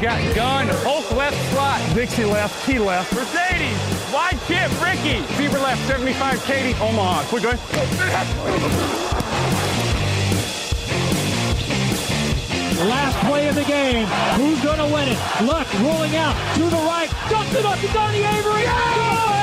Got gun, Hulk left slot, Dixie left, Key left. Mercedes, wide chip, Ricky, Fever left, 75, Katie, Omaha. Quick, go Last play of the game. Who's going to win it? Luck rolling out to the right. Dumps it up to Donnie Avery. Goal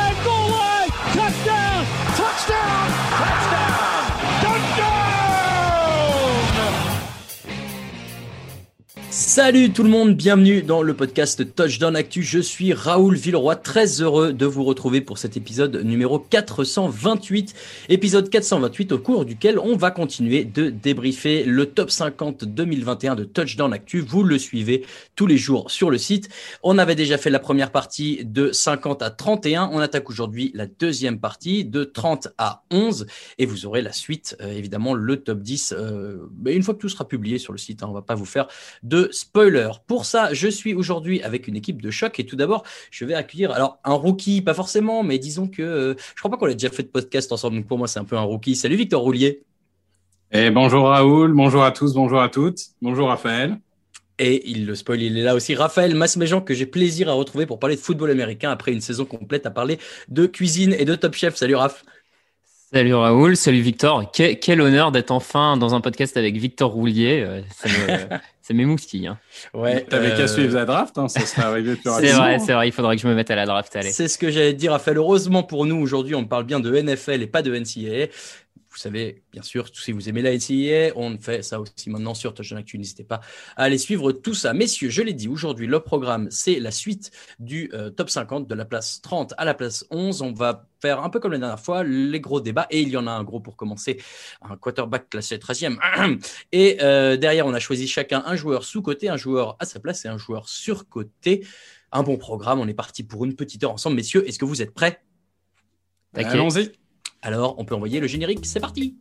Salut tout le monde, bienvenue dans le podcast Touchdown Actu. Je suis Raoul Villeroy, très heureux de vous retrouver pour cet épisode numéro 428. Épisode 428 au cours duquel on va continuer de débriefer le top 50 2021 de Touchdown Actu. Vous le suivez tous les jours sur le site. On avait déjà fait la première partie de 50 à 31. On attaque aujourd'hui la deuxième partie de 30 à 11 et vous aurez la suite, euh, évidemment, le top 10. euh, une fois que tout sera publié sur le site, hein, on va pas vous faire de spoiler. Pour ça, je suis aujourd'hui avec une équipe de choc et tout d'abord, je vais accueillir alors un rookie, pas forcément, mais disons que euh, je crois pas qu'on ait déjà fait de podcast ensemble, donc pour moi c'est un peu un rookie. Salut Victor Roulier. Et bonjour Raoul, bonjour à tous, bonjour à toutes, bonjour Raphaël. Et il le spoil, il est là aussi. Raphaël Masméjean, que j'ai plaisir à retrouver pour parler de football américain après une saison complète à parler de cuisine et de Top Chef. Salut Raph. Salut Raoul, salut Victor. Que- quel honneur d'être enfin dans un podcast avec Victor Roulier. euh, Ça me- ça m'émoustille. Hein. Ouais. T'avais euh, qu'à suivre la draft, hein, ça serait arrivé plus C'est rapidement. vrai, c'est vrai. Il faudrait que je me mette à la draft. Allez. C'est ce que j'allais te dire, Raphaël. Heureusement pour nous, aujourd'hui, on parle bien de NFL et pas de NCAA. Vous savez, bien sûr, si vous aimez la NCAA, on fait ça aussi maintenant sur Touchdown Actu. N'hésitez pas à aller suivre tout ça. Messieurs, je l'ai dit, aujourd'hui, le programme, c'est la suite du euh, top 50 de la place 30 à la place 11. On va faire un peu comme la dernière fois, les gros débats. Et il y en a un gros pour commencer, un quarterback classé 13e. Et euh, derrière, on a choisi chacun un joueur sous-côté, un joueur à sa place et un joueur sur-côté. Un bon programme. On est parti pour une petite heure ensemble. Messieurs, est-ce que vous êtes prêts? Allons-y. Alors, on peut envoyer le générique. C'est parti.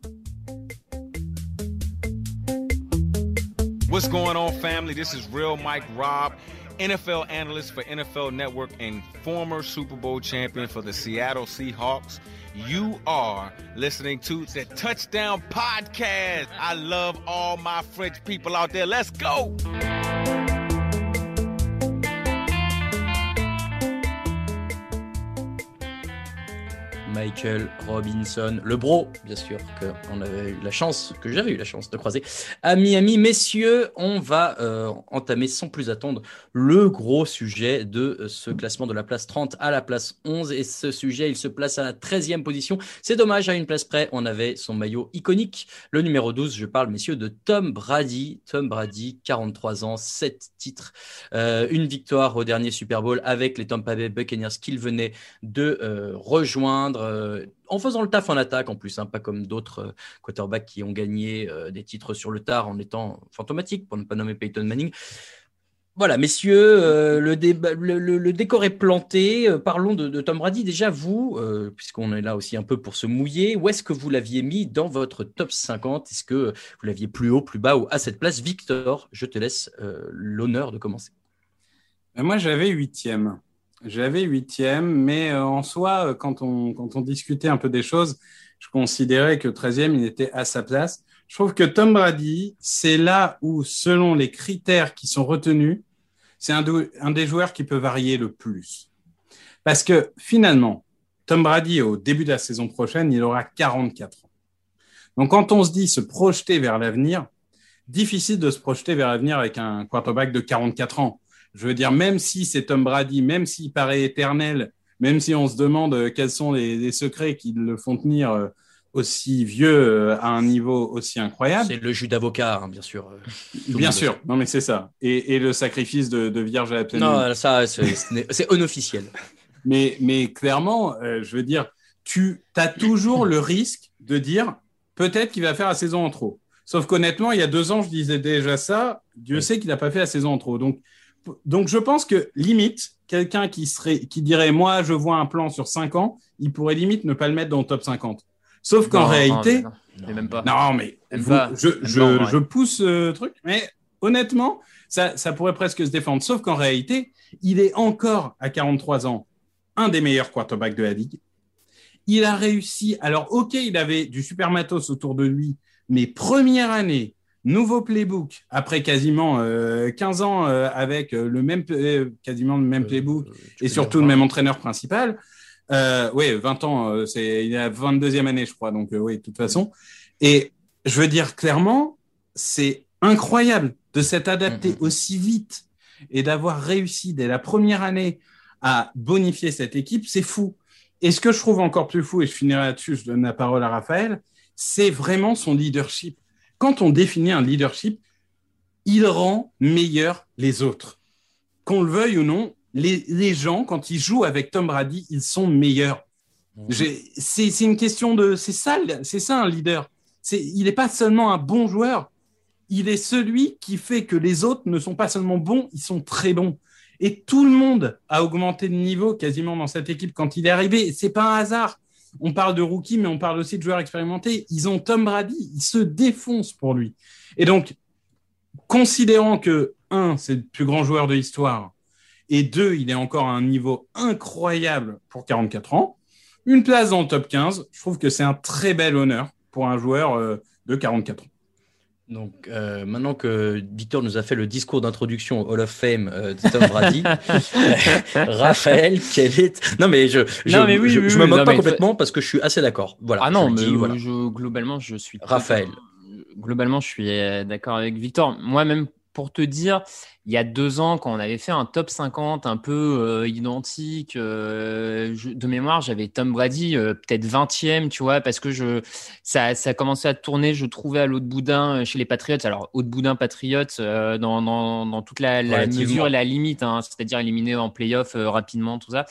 What's going on, family? This is Real Mike Robb, NFL analyst for NFL Network and former Super Bowl champion for the Seattle Seahawks. You are listening to the Touchdown Podcast. I love all my French people out there. Let's go! Michael Robinson, le bro, bien sûr, que on avait eu la chance, que j'avais eu la chance de croiser à Miami. Messieurs, on va euh, entamer sans plus attendre le gros sujet de euh, ce classement de la place 30 à la place 11. Et ce sujet, il se place à la 13e position. C'est dommage, à une place près, on avait son maillot iconique, le numéro 12. Je parle, messieurs, de Tom Brady. Tom Brady, 43 ans, 7 titres, euh, une victoire au dernier Super Bowl avec les Tampa Bay Buccaneers qu'il venait de rejoindre euh, en faisant le taf en attaque en plus, hein, pas comme d'autres euh, quarterbacks qui ont gagné euh, des titres sur le tard en étant fantomatiques, pour ne pas nommer Peyton Manning. Voilà, messieurs, le, décor est planté. Parlons de, de Tom Brady. Déjà, vous, puisqu'on est là aussi un peu pour se mouiller, où est-ce que vous l'aviez mis dans votre top 50 Est-ce que vous l'aviez plus haut, plus bas ou à cette place? Victor, je te laisse l'honneur de commencer. Mais Moi, j'avais huitième. J'avais huitième, mais euh, en soi, euh, quand on, discutait un peu des choses, je considérais que 13e, il était à sa place. Je trouve que Tom Brady, c'est là où, selon les critères qui sont retenus, c'est un des joueurs qui peut varier le plus. Parce que finalement, Tom Brady, au début de la saison prochaine, il aura 44 ans. Donc, quand on se dit se projeter vers l'avenir, difficile de se projeter vers l'avenir avec un quarterback de 44 ans. Je veux dire, même si c'est Tom Brady, même s'il paraît éternel, même si on se demande euh, quels sont les, les secrets qui le font tenir euh, aussi vieux euh, à un niveau aussi incroyable. C'est le jus d'avocat, hein, bien sûr. Bien sûr, non mais c'est ça. Et, et, le sacrifice de, de Vierge à la pleine Non, ça, c'est unofficiel. mais, mais clairement, euh, je veux dire, tu as toujours le risque de dire peut-être qu'il va faire la saison en trop. Sauf qu'honnêtement, il y a deux ans, je disais déjà ça. Dieu sait qu'il n'a pas fait la saison en trop. Donc, donc je pense que limite, quelqu'un qui, serait, qui dirait moi, je vois un plan sur cinq ans, il pourrait limite ne pas le mettre dans le top 50. Sauf qu'en réalité. Non, mais même pas. Non, mais je, je, je, pousse ce truc. Mais honnêtement, ça, ça pourrait presque se défendre. Sauf qu'en réalité, il est encore à 43 ans un des meilleurs quarterbacks de la ligue. Il a réussi. Alors, OK, il avait du super matos autour de lui, mais première année, nouveau playbook, après quasiment 15 euh, ans euh, avec euh, le même, quasiment le même playbook et surtout le même entraîneur principal. oui, 20 ans, c'est il est à 22e année, je crois. Donc, oui, de toute façon. Et je veux dire clairement, c'est incroyable de s'être adapté mm-hmm. aussi vite et d'avoir réussi dès la première année à bonifier cette équipe, c'est fou. Et ce que je trouve encore plus fou, et je finirai là-dessus, je donne la parole à Raphaël, c'est vraiment son leadership. Quand on définit un leadership, il rend meilleur les autres. Qu'on le veuille ou non, les, gens, quand ils jouent avec Tom Brady, ils sont meilleurs. Mhm. C'est une question de... C'est ça, c'est ça un leader. Il n'est pas seulement un bon joueur, il est celui qui fait que les autres ne sont pas seulement bons, ils sont très bons. Et tout le monde a augmenté de niveau quasiment dans cette équipe quand il est arrivé. C'est pas un hasard. On parle de rookie, mais on parle aussi de joueurs expérimentés. Ils ont Tom Brady, ils se défoncent pour lui. Et donc, considérant que, un, c'est le plus grand joueur de l'histoire, et deux, il est encore à un niveau incroyable pour 44 ans, une place dans le top 15, je trouve que c'est un très bel honneur pour un joueur euh, de 44 ans. Donc euh, maintenant que Victor nous a fait le discours d'introduction au Hall of Fame euh, de Tom Brady, Raphaël, quel est Non mais je je, mais oui, je, me moque pas complètement parce que je suis assez d'accord. Voilà. Ah non, mais je, globalement je suis Raphaël. Globalement je suis euh, d'accord avec Victor. Moi même pour te dire, il y a deux ans, quand on avait fait un top 50 un peu euh, identique, euh, de mémoire, j'avais Tom Brady, euh, peut-être 20e, tu vois, parce que je, ça, ça commençait à tourner, je trouvais à l'autre boudin chez les Patriots. Alors, haut boudin Patriots, dans, dans, dans, toute la, la mesure et la limite, hein, c'est-à-dire éliminé en playoff rapidement, tout ça.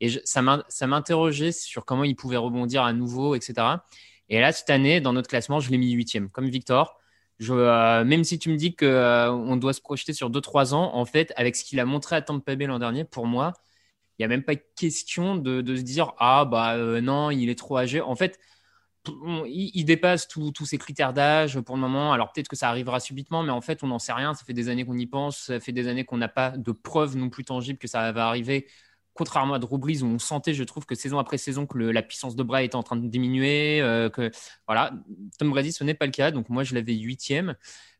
Et je, ça m'interrogeait sur comment il pouvait rebondir à nouveau, etc. Et là, cette année, dans notre classement, je l'ai mis huitième, comme Victor. Euh, même si tu me dis qu'on euh, doit se projeter sur 2-3 ans, en fait, avec ce qu'il a montré à Tampa Bay l'an dernier, pour moi, il n'y a même pas question de, de se dire Ah, bah euh, non, il est trop âgé. En fait, il, il, dépasse tous ses critères d'âge pour le moment. Alors peut-être que ça arrivera subitement, mais en fait, on n'en sait rien. Ça fait des années qu'on y pense, ça fait des années qu'on n'a pas de preuves non plus tangibles que ça va arriver contrairement à Drew Brees où on sentait, je trouve, que saison après saison, que la puissance de bras était en train de diminuer. Euh, voilà, Tom Brady, ce n'est pas le cas. Donc moi, je l'avais huitième.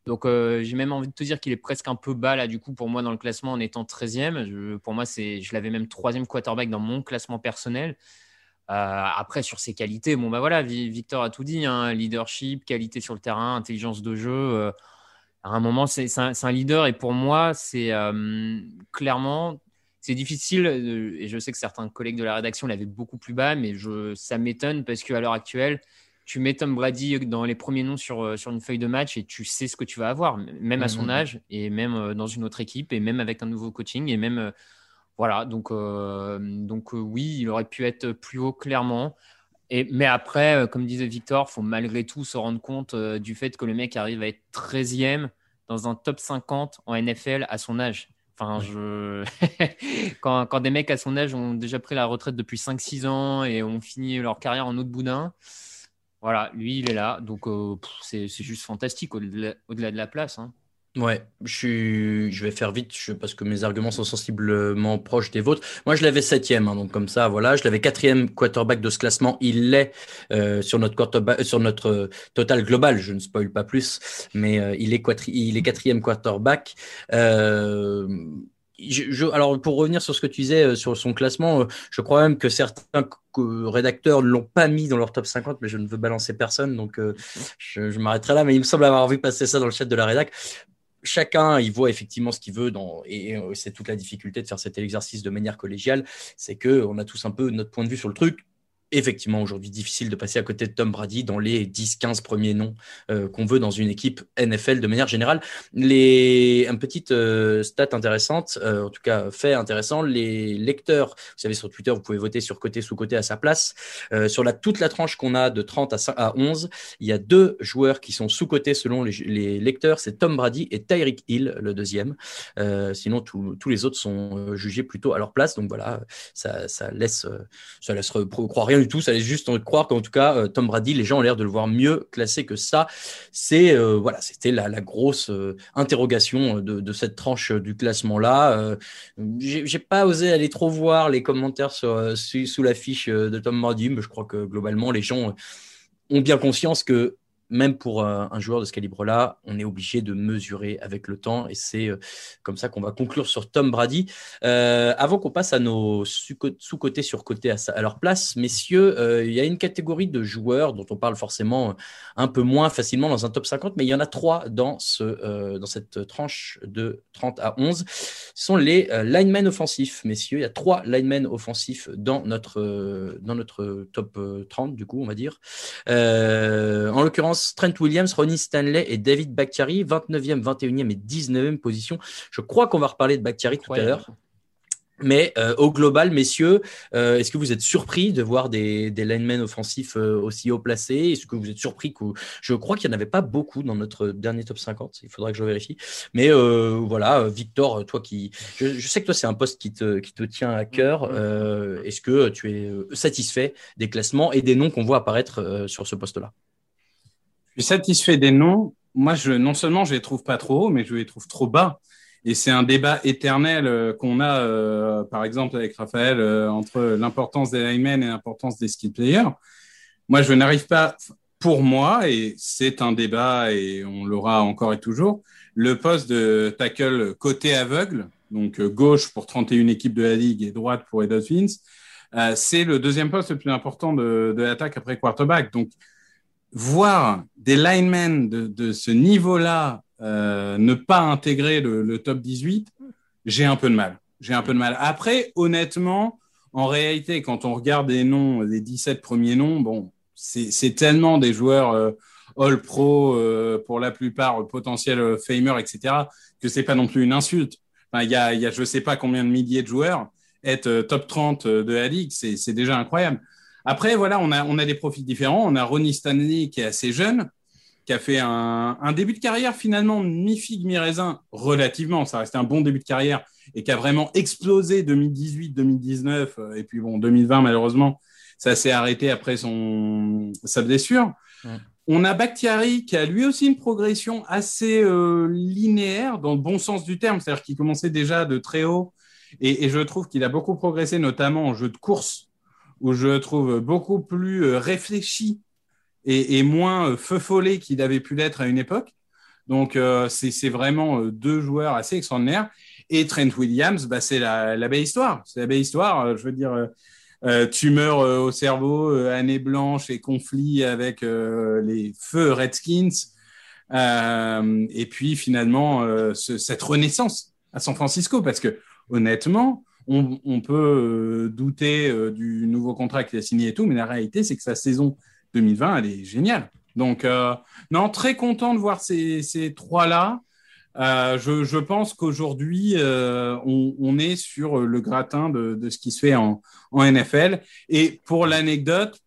Donc euh, j'ai même envie de te dire qu'il est presque un peu bas là du coup pour moi dans le classement en étant 13e. pour moi, je l'avais même troisième quarterback dans mon classement personnel. Euh, après sur ses qualités, bon bah voilà, Victor a tout dit, hein, leadership, qualité sur le terrain, intelligence de jeu. à un moment, c'est, un, leader et pour moi, c'est clairement c'est difficile, euh, et je sais que certains collègues de la rédaction l'avaient beaucoup plus bas, mais je, ça m'étonne parce qu'à l'heure actuelle, tu mets Tom Brady dans les premiers noms sur, euh, sur une feuille de match et tu sais ce que tu vas avoir, même à son mmh. âge, et même euh, dans une autre équipe, et même avec un nouveau coaching, et même. Voilà, donc, donc oui, il aurait pu être plus haut, clairement. Et, mais après, comme disait Victor, il faut malgré tout se rendre compte du fait que le mec arrive à être 13e dans un top 50 en NFL à son âge. Enfin, je... quand, quand, des mecs à son âge ont déjà pris la retraite depuis 5-6 ans et ont fini leur carrière en autre boudin, voilà, lui, il est là. Donc, euh, c'est juste fantastique au-delà de la place. Hein. Ouais, je, vais faire vite parce que mes arguments sont sensiblement proches des vôtres. Moi, je l'avais septième, hein, donc comme ça, voilà. Je l'avais quatrième quarterback de ce classement. Il l'est euh, sur notre euh, euh, total global. Je ne spoil pas plus, mais il est quatrième quarterback. Alors pour revenir sur ce que tu disais sur son classement, je crois même que certains rédacteurs ne l'ont pas mis dans leur top 50, mais je ne veux balancer personne, donc je, je m'arrêterai là. Mais il me semble avoir vu passer ça dans le chat de la rédac chacun il voit effectivement ce qu'il veut et c'est toute la difficulté de faire cet exercice de manière collégiale, c'est que on a tous un peu notre point de vue sur le truc. Effectivement aujourd'hui difficile de passer à côté de Tom Brady dans les 10-15 premiers noms euh, qu'on veut dans une équipe NFL de manière générale. Les, une petite euh, stat intéressante, euh, en tout cas fait intéressant, les lecteurs, vous savez sur Twitter, vous pouvez voter sur côté sous côté à sa place. sur la, toute la tranche qu'on a de 30 à, à 11, il y a deux joueurs qui sont sous côté selon les, les lecteurs, c'est Tom Brady et Tyreek Hill, le deuxième. sinon, tous les autres sont jugés plutôt à leur place. Donc voilà, ça, ça laisse, ça laisse croire rien du tout. Ça laisse juste croire qu'en tout cas, euh, Tom Brady, les gens ont l'air de le voir mieux classé que ça. C'est euh, voilà, c'était la, grosse euh, interrogation de, cette tranche du classement là. J'ai pas osé aller trop voir les commentaires sur, sous la fiche de Tom Brady, mais je crois que globalement les gens ont bien conscience que même pour euh, un joueur de ce calibre-là, on est obligé de mesurer avec le temps et c'est euh, comme ça qu'on va conclure sur Tom Brady. Euh, avant qu'on passe à nos sous-côtés sur côté à, leur place, messieurs, il y a une catégorie de joueurs dont on parle forcément un peu moins facilement dans un top 50, mais il y en a trois dans, ce, dans cette tranche de 30 à 11. Ce sont les linemen offensifs, messieurs. Il y a trois linemen offensifs dans notre, dans notre top 30, du coup, on va dire. en l'occurrence, Trent Williams, Ronnie Stanley et David Bakhtiari, 29e, 21e et 19e position. Je crois qu'on va reparler de Bakhtiari tout à l'heure. Mais euh, au global, messieurs, euh, est-ce que vous êtes surpris de voir des, des linemen offensifs euh, aussi haut placés? Est-ce que vous êtes surpris que je crois qu'il n'y en avait pas beaucoup dans notre dernier top 50 Il faudra que je vérifie. Mais voilà, Victor, toi qui, je, sais que toi c'est un poste qui te, qui te tient à cœur. est-ce que tu es satisfait des classements et des noms qu'on voit apparaître sur ce poste-là? Je suis satisfait des noms. Moi, je, non seulement je les trouve pas trop hauts, mais je les trouve trop bas. Et c'est un débat éternel euh, qu'on a, euh, par exemple, avec Raphaël, euh, entre l'importance des linemen et l'importance des skill players. Moi, je n'arrive pas, pour moi, et c'est un débat et on l'aura encore et toujours, le poste de tackle côté aveugle, donc gauche pour 31 équipes de la ligue et droite pour les Dolphins, c'est le deuxième poste le plus important de, de l'attaque après quarterback. Donc, voir des linemen de, ce niveau-là euh, ne pas intégrer le, top 18, j'ai un peu de mal. J'ai un peu de mal. Après, honnêtement, en réalité, quand on regarde les noms, les 17 premiers noms, bon, c'est tellement des joueurs euh, all pro, euh, pour la plupart potentiels famer, etc., que c'est pas non plus une insulte. Il y, a, y a je sais pas combien de milliers de joueurs. Être top 30 de la ligue, c'est déjà incroyable. Après, voilà, on a, on a des profils différents. On a Ronnie Stanley qui est assez jeune, qui a fait un, un début de carrière finalement mi-figue, mi-raisin, relativement. Ça restait un bon début de carrière et qui a vraiment explosé 2018, 2019. Euh, et puis bon, 2020, malheureusement, ça s'est arrêté après son, sa blessure. On a Bakhtiari qui a lui aussi une progression assez euh, linéaire dans le bon sens du terme, c'est-à-dire qu'il commençait déjà de très haut et, et je trouve qu'il a beaucoup progressé, notamment en jeu de course où je trouve beaucoup plus euh, réfléchi et, moins euh, feu follet qu'il avait pu l'être à une époque. Donc, euh, c'est vraiment deux joueurs assez extraordinaires. Et Trent Williams, bah, c'est la, belle histoire. C'est la belle histoire. je veux dire, tumeur au cerveau, année blanche et conflit avec les feux Redskins. et puis, finalement, cette renaissance à San Francisco. Parce que, honnêtement, on, peut euh, douter euh, du nouveau contrat qu'il a signé et tout, mais la réalité, c'est que sa saison 2020, elle est géniale. Donc, euh, non, très content de voir ces, trois-là. je, pense qu'aujourd'hui, on, est sur le gratin de, ce qui se fait en, NFL. Et pour l'anecdote,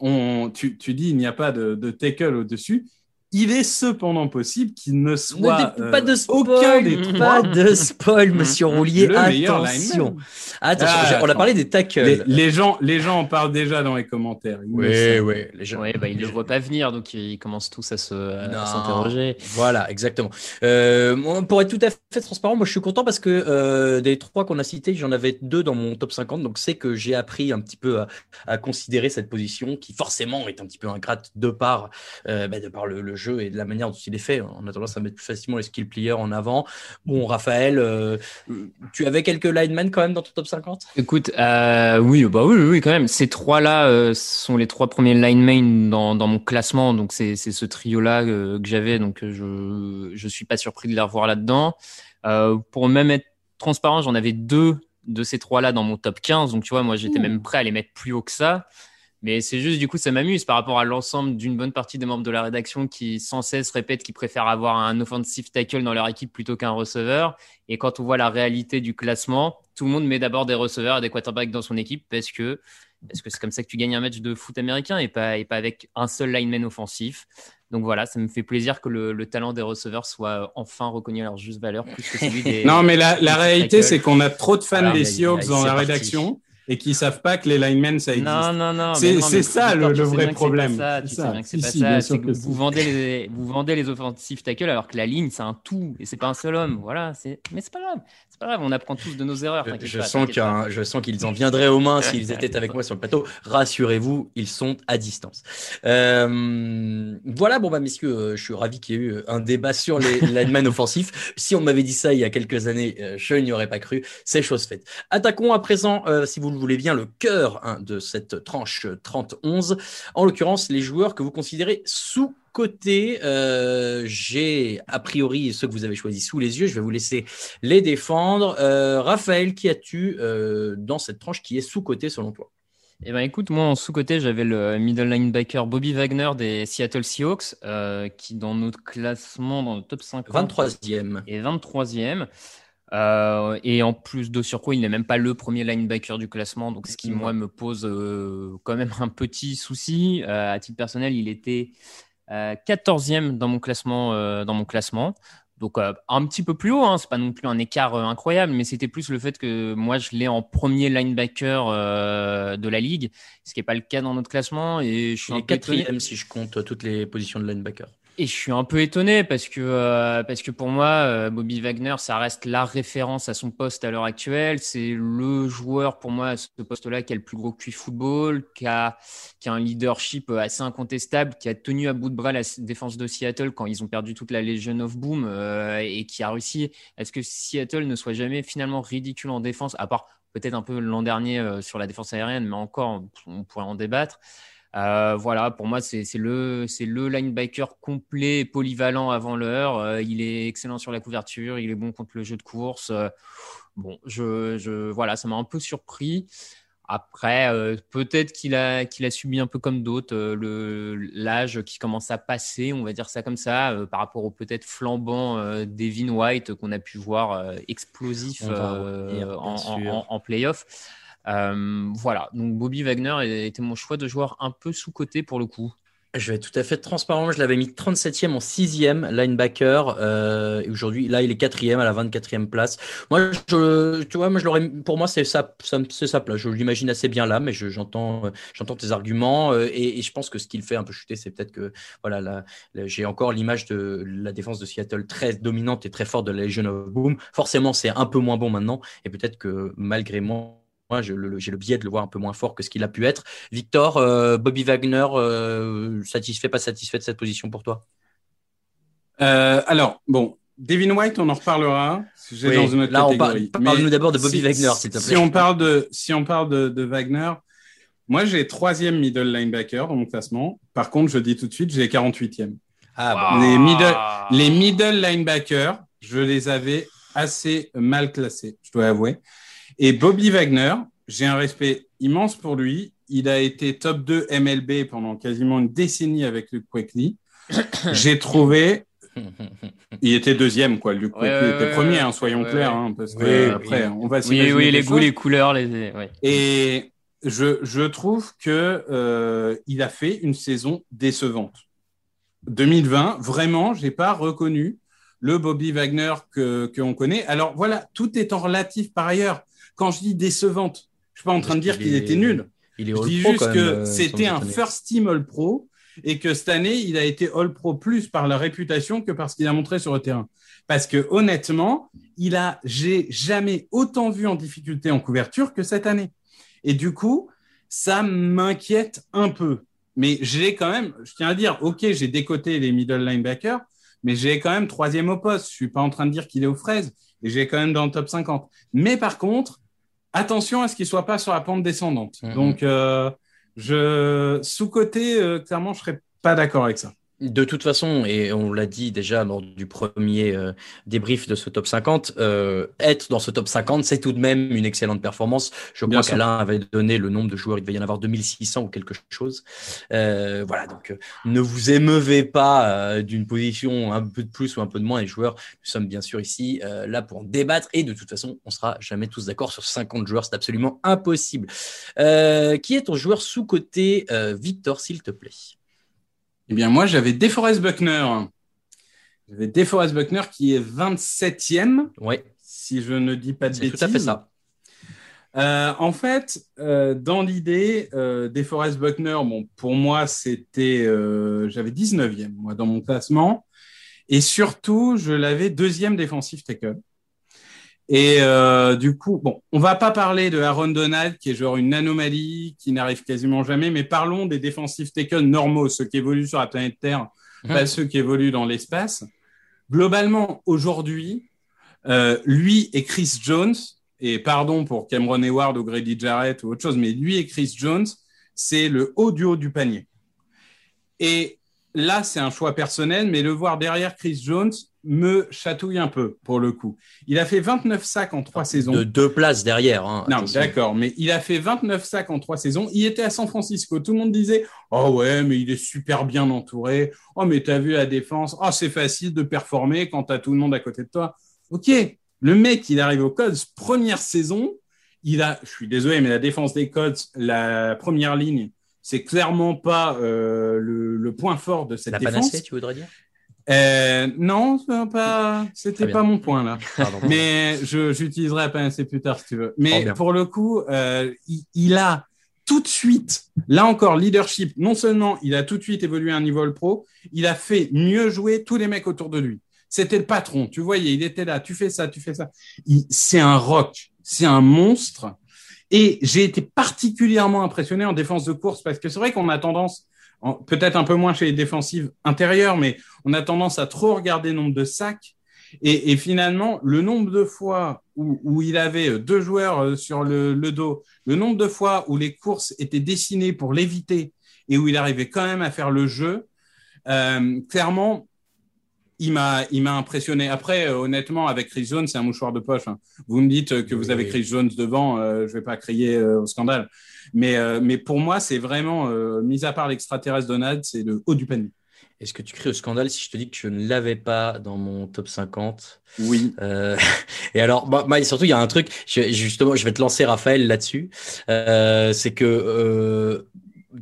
tu, tu, dis il n'y a pas de, de tackle au-dessus. Il est cependant possible qu'il ne soit pas de euh, spoil, pas de spoil, Monsieur Roulier. attention, attention. Ah, on a parlé des tackles. Les, gens, les gens en parlent déjà dans les commentaires. Oui, oui. Les gens. bah, ils ne le voient pas venir, donc ils commencent tous à s'interroger. Voilà, exactement. Euh, pour être tout à fait transparent, moi je suis content parce que euh, des trois qu'on a cités, j'en avais deux dans mon top 50, donc c'est que j'ai appris un petit peu à, considérer cette position qui forcément est un petit peu ingrate de par, bah, de par le jeu jeu et de la manière dont il est fait. On a tendance à mettre plus facilement les skill players en avant. Bon, Raphaël, euh, tu avais quelques linemen quand même dans ton top 50 Écoute, euh, oui, bah oui, oui, quand même. Ces trois-là euh, sont les trois premiers linemen dans, dans mon classement. Donc, c'est ce trio-là que j'avais. Donc, je je suis pas surpris de les revoir là-dedans. pour même être transparent, j'en avais deux de ces trois-là dans mon top 15. Donc, tu vois, moi, j'étais même prêt à les mettre plus haut que ça. Mais c'est juste, du coup, ça m'amuse par rapport à l'ensemble d'une bonne partie des membres de la rédaction qui sans cesse répètent qu'ils préfèrent avoir un offensive tackle dans leur équipe plutôt qu'un receveur. Et quand on voit la réalité du classement, tout le monde met d'abord des receveurs et des quarterbacks dans son équipe parce que parce que c'est comme ça que tu gagnes un match de foot américain et pas, et pas avec un seul lineman offensif. Donc voilà, ça me fait plaisir que le, talent des receveurs soit enfin reconnu à leur juste valeur plus que celui des. non, mais la, la réalité, c'est qu'on a trop de fans des Seahawks dans la rédaction et qui savent pas que les linemen ça existe. Non, non, non. C'est ça le, vrai problème. C'est pas ça. que vous vendez les vous vendez les offensive tackles alors que la ligne c'est un tout et c'est pas un seul homme. Voilà. C'est mais c'est pas grave. C'est pas grave. On apprend tous de nos erreurs. Je, sens qu'un je sens qu'ils en viendraient aux mains s'ils étaient avec moi sur le plateau. Rassurez-vous, ils sont à distance. Euh, voilà. Bon bah messieurs, euh, je suis ravi qu'il y ait eu un débat sur les linemen offensifs. Si on m'avait dit ça il y a quelques années, euh, je n'y aurais pas cru. C'est chose faite. Attaquons à présent, si vous vous voulez bien, le cœur hein, de cette tranche 30-11. En l'occurrence, les joueurs que vous considérez sous côté, euh, j'ai a priori ceux que vous avez choisis sous les yeux. Je vais vous laisser les défendre. Euh, Raphaël, qui as-tu euh, dans cette tranche qui est sous côté selon toi? Eh ben écoute, moi en sous-côté, j'avais le middle linebacker Bobby Wagner des Seattle Seahawks, qui dans notre classement, dans le top 5 23e. Et 23e. Euh, et en plus de sur quoi il n'est même pas le premier linebacker du classement, donc ce qui moi me pose euh, quand même un petit souci. Euh, à titre personnel, il était 14e dans mon classement, dans mon classement. Donc un petit peu plus haut, hein, c'est pas non plus un écart incroyable, mais c'était plus le fait que moi je l'ai en premier linebacker de la ligue, ce qui n'est pas le cas dans notre classement. Et je suis quatrième si je compte toutes les positions de linebacker. Et je suis un peu étonné parce que, euh, parce que pour moi, euh, Bobby Wagner, ça reste la référence à son poste à l'heure actuelle. C'est le joueur pour moi à ce poste-là qui a le plus gros QI football, qui a, qui a un leadership assez incontestable, qui a tenu à bout de bras la défense de Seattle quand ils ont perdu toute la Legion of Boom euh, et qui a réussi à ce que Seattle ne soit jamais finalement ridicule en défense, à part peut-être un peu l'an dernier sur la défense aérienne, mais encore, on pourrait en débattre. Euh, voilà, pour moi, c'est le, le linebacker complet et polyvalent avant l'heure. Euh, il est excellent sur la couverture, il est bon contre le jeu de course. Euh, bon, je, je, voilà, ça m'a un peu surpris. Après, peut-être qu'il a, qu'il a subi un peu comme d'autres l'âge qui commence à passer, on va dire ça comme ça, par rapport au peut-être flambant Devin White qu'on a pu voir explosif en, en, en playoff. Euh, voilà, donc Bobby Wagner était mon choix de joueur un peu sous-côté pour le coup. Je vais tout à fait transparent. Je l'avais mis 37e en 6e linebacker. Euh, et aujourd'hui, là, il est 4e à la 24e place. Moi, je, tu vois, moi, je l'aurais, pour moi, c'est ça, ça place. Je l'imagine assez bien là, mais j'entends, j'entends tes arguments. Euh, et, je pense que ce qu'il fait un peu chuter, c'est peut-être que, voilà, j'ai encore l'image de la défense de Seattle très dominante et très forte de la Legion of Boom. Forcément, c'est un peu moins bon maintenant. Et peut-être que malgré moi, moi, j'ai le, biais de le voir un peu moins fort que ce qu'il a pu être. Victor, euh, Bobby Wagner, euh, satisfait, pas satisfait de cette position pour toi? Euh, Alors, bon, Devin White, on en reparlera. Dans une autre là, catégorie. Parle-nous d'abord de Bobby Wagner, s'il te plaît. Si on parle de, si on parle de, Wagner, moi, j'ai troisième middle linebacker dans mon classement. Par contre, je dis tout de suite, j'ai 48e. Ah, les, middle, les middle linebackers, je les avais assez mal classés, je dois avouer. Et Bobby Wagner, j'ai un respect immense pour lui. Il a été top 2 MLB pendant quasiment une décennie avec Luke Quickly. j'ai trouvé. Il était deuxième, quoi. Luke Quickly était premier, hein, soyons clairs. Hein, parce que après, on va Oui, oui, les goûts, les couleurs. Les... Et je, je trouve que euh, il a fait une saison décevante. 2020, vraiment, j'ai pas reconnu le Bobby Wagner que qu'on connaît. Alors voilà, tout est en relatif par ailleurs. Quand je dis décevante, je suis pas en train de dire qu'il était nul. Il est je dis juste que euh, c'était un first team All Pro et que cette année, il a été All Pro plus par la réputation que par ce qu'il a montré sur le terrain. Parce que honnêtement, il a, j'ai jamais autant vu en difficulté en couverture que cette année. Et du coup, ça m'inquiète un peu. Mais j'ai quand même, je tiens à dire, ok, j'ai décoté les middle linebackers, mais j'ai quand même troisième au poste. Je suis pas en train de dire qu'il est aux fraises et j'ai quand même dans le top 50. Mais par contre, attention à ce qu'il soit pas sur la pente descendante. Mhm. Donc, euh, je sous côté, euh, clairement, je serais pas d'accord avec ça. De toute façon, et on l'a dit déjà lors du premier euh, débrief de ce top 50, euh, être dans ce top 50, c'est tout de même une excellente performance. Je Bien crois qu'Alain avait donné le nombre de joueurs, il devait y en avoir 2600 ou quelque chose. Euh, voilà, donc euh, ne vous émeuvez pas euh, d'une position un peu de plus ou un peu de moins. Les joueurs, nous sommes bien sûr ici euh, là pour en débattre et de toute façon, on sera jamais tous d'accord sur 50 joueurs, c'est absolument impossible. Euh, qui est ton joueur sous-côté, euh, Victor, s'il te plaît? Eh bien, moi, j'avais DeForest Buckner. J'avais DeForest Buckner qui est 27e, Ouais, si je ne dis pas de bêtises. tout à fait ça. Euh, en fait, euh, dans l'idée, euh, DeForest Buckner, bon, pour moi, c'était, j'avais 19e, moi, dans mon classement. Et surtout, je l'avais deuxième défensif tackle. Et euh, du coup, bon, on va pas parler de Aaron Donald, qui est genre une anomalie, qui n'arrive quasiment jamais, mais parlons des défensifs tackle normaux, ceux qui évoluent sur la planète Terre, pas ceux qui évoluent dans l'espace. Globalement, aujourd'hui, euh, lui et Chris Jones, et pardon pour Cameron Hayward ou Grady Jarrett ou autre chose, mais lui et Chris Jones, c'est le haut du haut du panier. Et là, c'est un choix personnel, mais le voir derrière Chris Jones me chatouille un peu, pour le coup. Il a fait 29 sacs en trois saisons. De deux places derrière. Hein, Non, d'accord, mais il a fait 29 sacs en trois saisons. Il était à San Francisco. Tout le monde disait Oh ouais, mais il est super bien entouré. Oh, mais t'as vu la défense. Oh, c'est facile de performer quand t'as tout le monde à côté de toi. Ok, le mec, il arrive aux Codes, première saison. Il a, je suis désolé, mais la défense des Codes, la première ligne, c'est clairement pas euh, le, le point fort de cette La défense. panacée, tu voudrais dire? Euh, non, pas, c'était pas mon point là. Pardon. Mais j'utiliserai panacée plus tard si tu veux. Mais pour le coup, euh, il, il a tout de suite, là encore, leadership. Non seulement il a tout de suite évolué à un niveau pro, il a fait mieux jouer tous les mecs autour de lui. C'était le patron. Tu voyais, il était là. Tu fais ça, tu fais ça. C'est un rock. C'est un monstre. Et j'ai été particulièrement impressionné en défense de course parce que c'est vrai qu'on a tendance, en- peut-être un peu moins chez les défensives intérieures, mais on a tendance à trop regarder le nombre de sacs. Et, et finalement, le nombre de fois où, où il avait euh, deux joueurs euh, sur le, le dos, le nombre de fois où les courses étaient dessinées pour l'éviter et où il arrivait quand même à faire le jeu, euh, clairement, il m'a, il m'a impressionné. Après, euh, honnêtement, avec Chris Jones, c'est un mouchoir de poche. hein. Vous me dites que vous avez. Chris Jones devant, euh, je vais pas crier au scandale. Mais, euh, mais pour moi, c'est vraiment, euh, mis à part l'extraterrestre Donald, c'est le haut du panier. Est-ce que tu cries au scandale si je te dis que je ne l'avais pas dans mon top 50 Oui. Euh, et alors, bah, bah, surtout, il y a un truc, je- justement, je vais te lancer, Raphaël, là-dessus. Euh, c'est que, euh,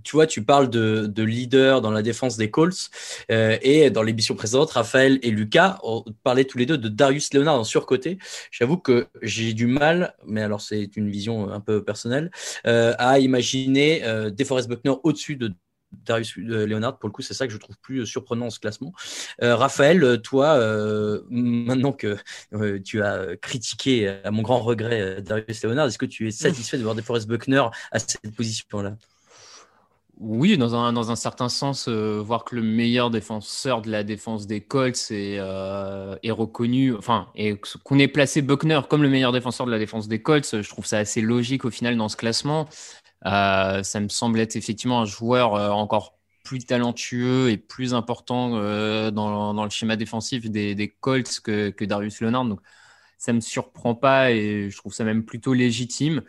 tu vois, tu parles de, de leader dans la défense des Colts. euh, et dans l'émission précédente, Raphaël et Lucas parlé tous les deux de Darius Leonard en surcoté. J'avoue que j'ai du mal, mais alors c'est une vision un peu personnelle, euh, à imaginer euh, DeForest Buckner au-dessus de Darius euh, Leonard. Pour le coup, c'est ça que je trouve plus surprenant dans ce classement. Raphaël, toi, maintenant que tu as critiqué, à mon grand regret, Darius Leonard, est-ce que tu es satisfait de voir DeForest Buckner à cette position-là? Oui, dans un, certain sens, euh, voir que le meilleur défenseur de la défense des Colts est, euh, reconnu, enfin, et qu'on ait placé Buckner comme le meilleur défenseur de la défense des Colts, je trouve ça assez logique au final dans ce classement. Euh, ça me semble être effectivement un joueur encore plus talentueux et plus important dans, le schéma défensif des, Colts que, que Darius Leonard. Donc, ça me surprend pas et je trouve ça même plutôt légitime.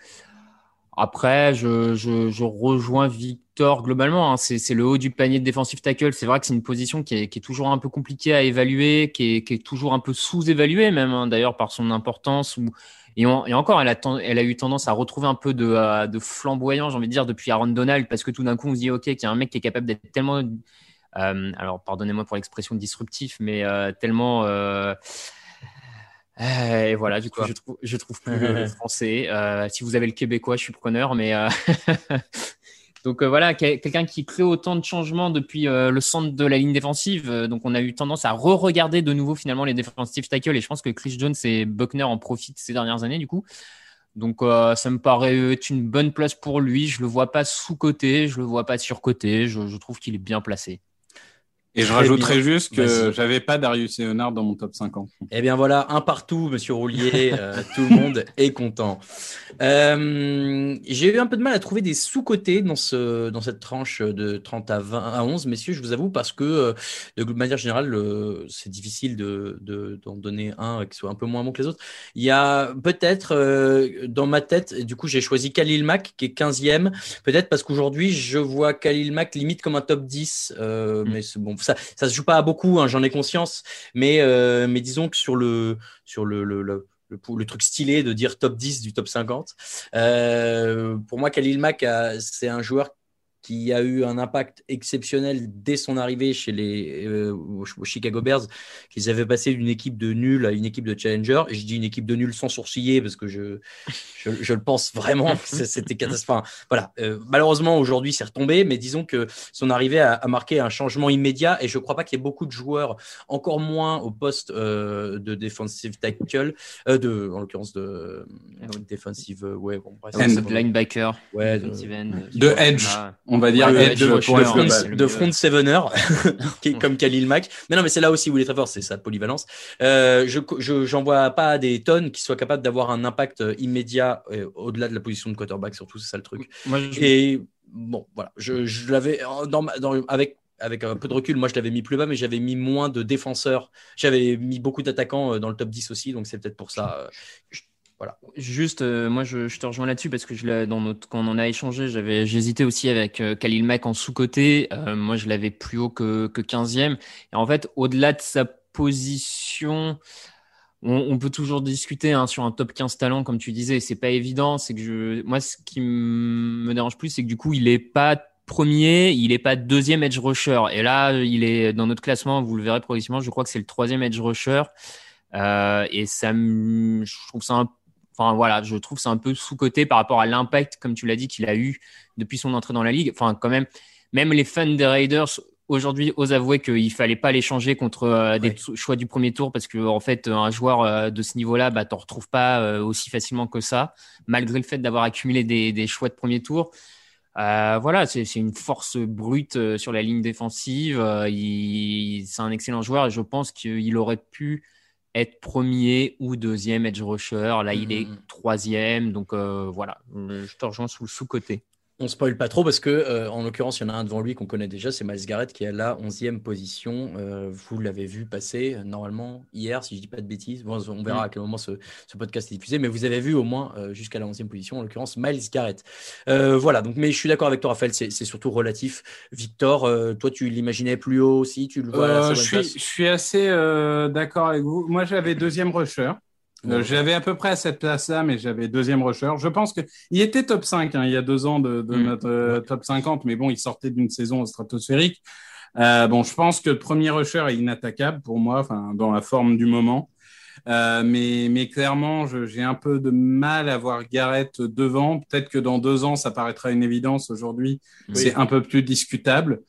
Après, je, je, je rejoins Victor globalement. hein. C'est le haut du panier de défensif tackle. C'est vrai que c'est une position qui est, qui est toujours un peu compliquée à évaluer, qui est, qui est toujours un peu sous-évaluée même, hein, d'ailleurs, par son importance. Ou... Et, on- et encore, elle a, elle a eu tendance à retrouver un peu de, euh, de flamboyant, j'ai envie de dire, depuis Aaron Donald, parce que tout d'un coup, on se dit, OK, qu'il y a un mec qui est capable d'être tellement... euh, alors, pardonnez-moi pour l'expression disruptif, mais euh, tellement... euh, euh, Et voilà, du coup, je trouve, je trouve plus le français. Euh, si vous avez le québécois, je suis preneur, mais euh, donc voilà, quel- quelqu'un qui crée autant de changements depuis le centre de la ligne défensive. Donc on a eu tendance à re-regarder de nouveau finalement les defensive tackles et je pense que Chris Jones et Buckner en profitent ces dernières années du coup. Donc ça me paraît être une bonne place pour lui. Je le vois pas sous côté, je le vois pas sur côté. Je, je trouve qu'il est bien placé. Et je rajouterais bien. juste que j'avais pas Darius Leonard dans mon top 50. Eh bien voilà, un partout, Monsieur Roulier. euh, tout le monde est content. Euh, J'ai eu un peu de mal à trouver des sous-côtés dans, ce, dans cette tranche de 30 à 20 à 11, messieurs, je vous avoue, parce que euh, de manière générale, le- c'est difficile de, de- d'en donner un qui soit un peu moins bon que les autres. Il y a peut-être euh, dans ma tête, du coup, j'ai choisi Khalil Mack qui est 15e, peut-être parce qu'aujourd'hui, je vois Khalil Mack limite comme un top 10, euh, Mm. mais c'est bon, ça, ça se joue pas à beaucoup, hein, j'en ai conscience. Mais, euh, mais disons que sur le, sur le, le, le, truc stylé de dire top 10 du top 50, euh, pour moi, Khalil Mack, c'est un joueur qui a eu un impact exceptionnel dès son arrivée chez les euh, aux Chicago Bears, qu'ils avaient passé d'une équipe de nul à une équipe de challenger. Et je dis une équipe de nul sans sourciller parce que je, je, je le pense vraiment. C'était catastrophique. Enfin, voilà. Euh, malheureusement, aujourd'hui, c'est retombé, mais disons que son arrivée a, a marqué un changement immédiat et je ne crois pas qu'il y ait beaucoup de joueurs, encore moins au poste euh, de defensive tackle, euh, de, en l'occurrence de defensive, ouais, bon, bref, End. c'est bon. Linebacker, Ouais, de- De edge. On va dire Ouais, edge de, pour de le front, global. de front sevener, comme Khalil Mack. Mais non, mais c'est là aussi où il est très fort, c'est sa polyvalence. Euh, je, je, j'en vois pas des tonnes qui soient capables d'avoir un impact euh, immédiat euh, au-delà de la position de quarterback, surtout, c'est ça le truc. Moi, je- Et bon, voilà, je, je l'avais dans, ma- dans, avec avec un peu de recul, moi je l'avais mis plus bas, mais j'avais mis moins de défenseurs. J'avais mis beaucoup d'attaquants dans le top 10 aussi, donc c'est peut-être pour ça. Juste, euh, moi, je, te rejoins là-dessus parce que je dans notre, quand on en a échangé, j'avais, j'hésitais aussi avec euh, Khalil Mack en sous-côté. Euh, moi, je l'avais plus haut que, que 15e. Et en fait, au-delà de sa position, on, peut toujours discuter hein, sur un top 15 talent, comme tu disais. C'est pas évident. C'est que je, moi, ce qui me dérange plus, c'est que du coup, il est pas premier, il est pas deuxième edge rusher. Et là, il est dans notre classement, vous le verrez progressivement, je crois que c'est le troisième edge rusher. Euh, et ça, je trouve ça un Enfin voilà, je trouve c'est un peu sous-coté par rapport à l'impact, comme tu l'as dit, qu'il a eu depuis son entrée dans la ligue. Enfin, quand même, même les fans des Raiders aujourd'hui osent avouer qu'il fallait pas l'échanger contre euh, des Ouais. choix du premier tour parce que en fait, un joueur euh, de ce niveau-là, bah, t'en retrouves pas euh, aussi facilement que ça, malgré le fait d'avoir accumulé des, des choix de premier tour. Voilà, c'est une force brute sur la ligne défensive. C'est un excellent joueur et je pense qu'il aurait pu être premier ou deuxième edge rusher. Là, il est Mhm. troisième. Donc euh, voilà, Euh, je te rejoins sous le sous-côté. On spoil pas trop parce que, euh, en l'occurrence, il y en a un devant lui qu'on connaît déjà, c'est Miles Garrett qui est à la 11e position. Euh, vous l'avez vu passer euh, normalement hier, si je dis pas de bêtises. Bon, on verra Mm. à quel moment ce, ce podcast est diffusé, mais vous avez vu au moins euh, jusqu'à la 11e position, en l'occurrence, Miles Garrett. Euh, voilà, donc, mais je suis d'accord avec toi, Raphaël, c'est surtout relatif. Victor, euh, toi, tu l'imaginais plus haut aussi, tu le vois à la seconde je, suis, je suis assez euh, d'accord avec vous. Moi, j'avais deuxième rusher. Euh, Ouais. j'avais à peu près à cette place-là, mais j'avais deuxième rusher. Je pense que il était top 5 hein, il y a deux ans de, de Mm. notre euh, top 50, mais bon, il sortait d'une saison stratosphérique. Euh, bon, je pense que le premier rusher est inattaquable pour moi, enfin, dans la forme du moment. Euh, mais, mais clairement, j'ai un peu de mal à voir Garrett devant. Peut-être que dans deux ans, ça paraîtra une évidence. Aujourd'hui, Oui. c'est un peu plus discutable.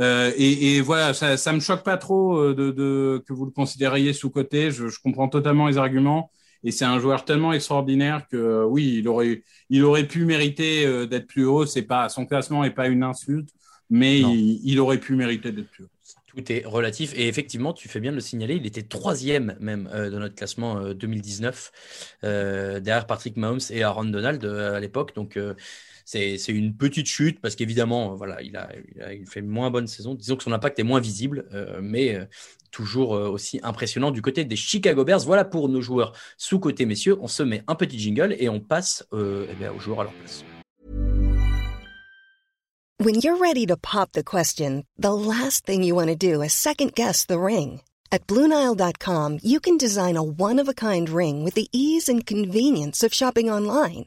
Euh, et, et voilà, ça, ça me choque pas trop euh, de, de, que vous le considériez sous côté. Je, je comprends totalement les arguments. Et c'est un joueur tellement extraordinaire que euh, oui, il aurait, il aurait pu mériter euh, d'être plus haut. C'est pas son classement est pas une insulte, mais il, il aurait pu mériter d'être plus haut. Tout est relatif et effectivement, tu fais bien de le signaler, il était troisième même euh, dans notre classement euh, 2019, euh, derrière Patrick Mahomes et Aaron Donald à l'époque. Donc c'est une petite chute parce qu'évidemment, euh, voilà, il a, il a il fait moins bonne saison. Disons que son impact est moins visible, euh, mais euh, toujours euh, aussi impressionnant du côté des Chicago Bears. Voilà pour nos joueurs sous côté messieurs. On se met un petit jingle et on passe euh, eh bien, aux joueurs à leur place. When you're ready to pop the question, the last thing you want to do is second guess the ring. At Bluenile.com, you can design a one of a kind ring with the ease and convenience of shopping online.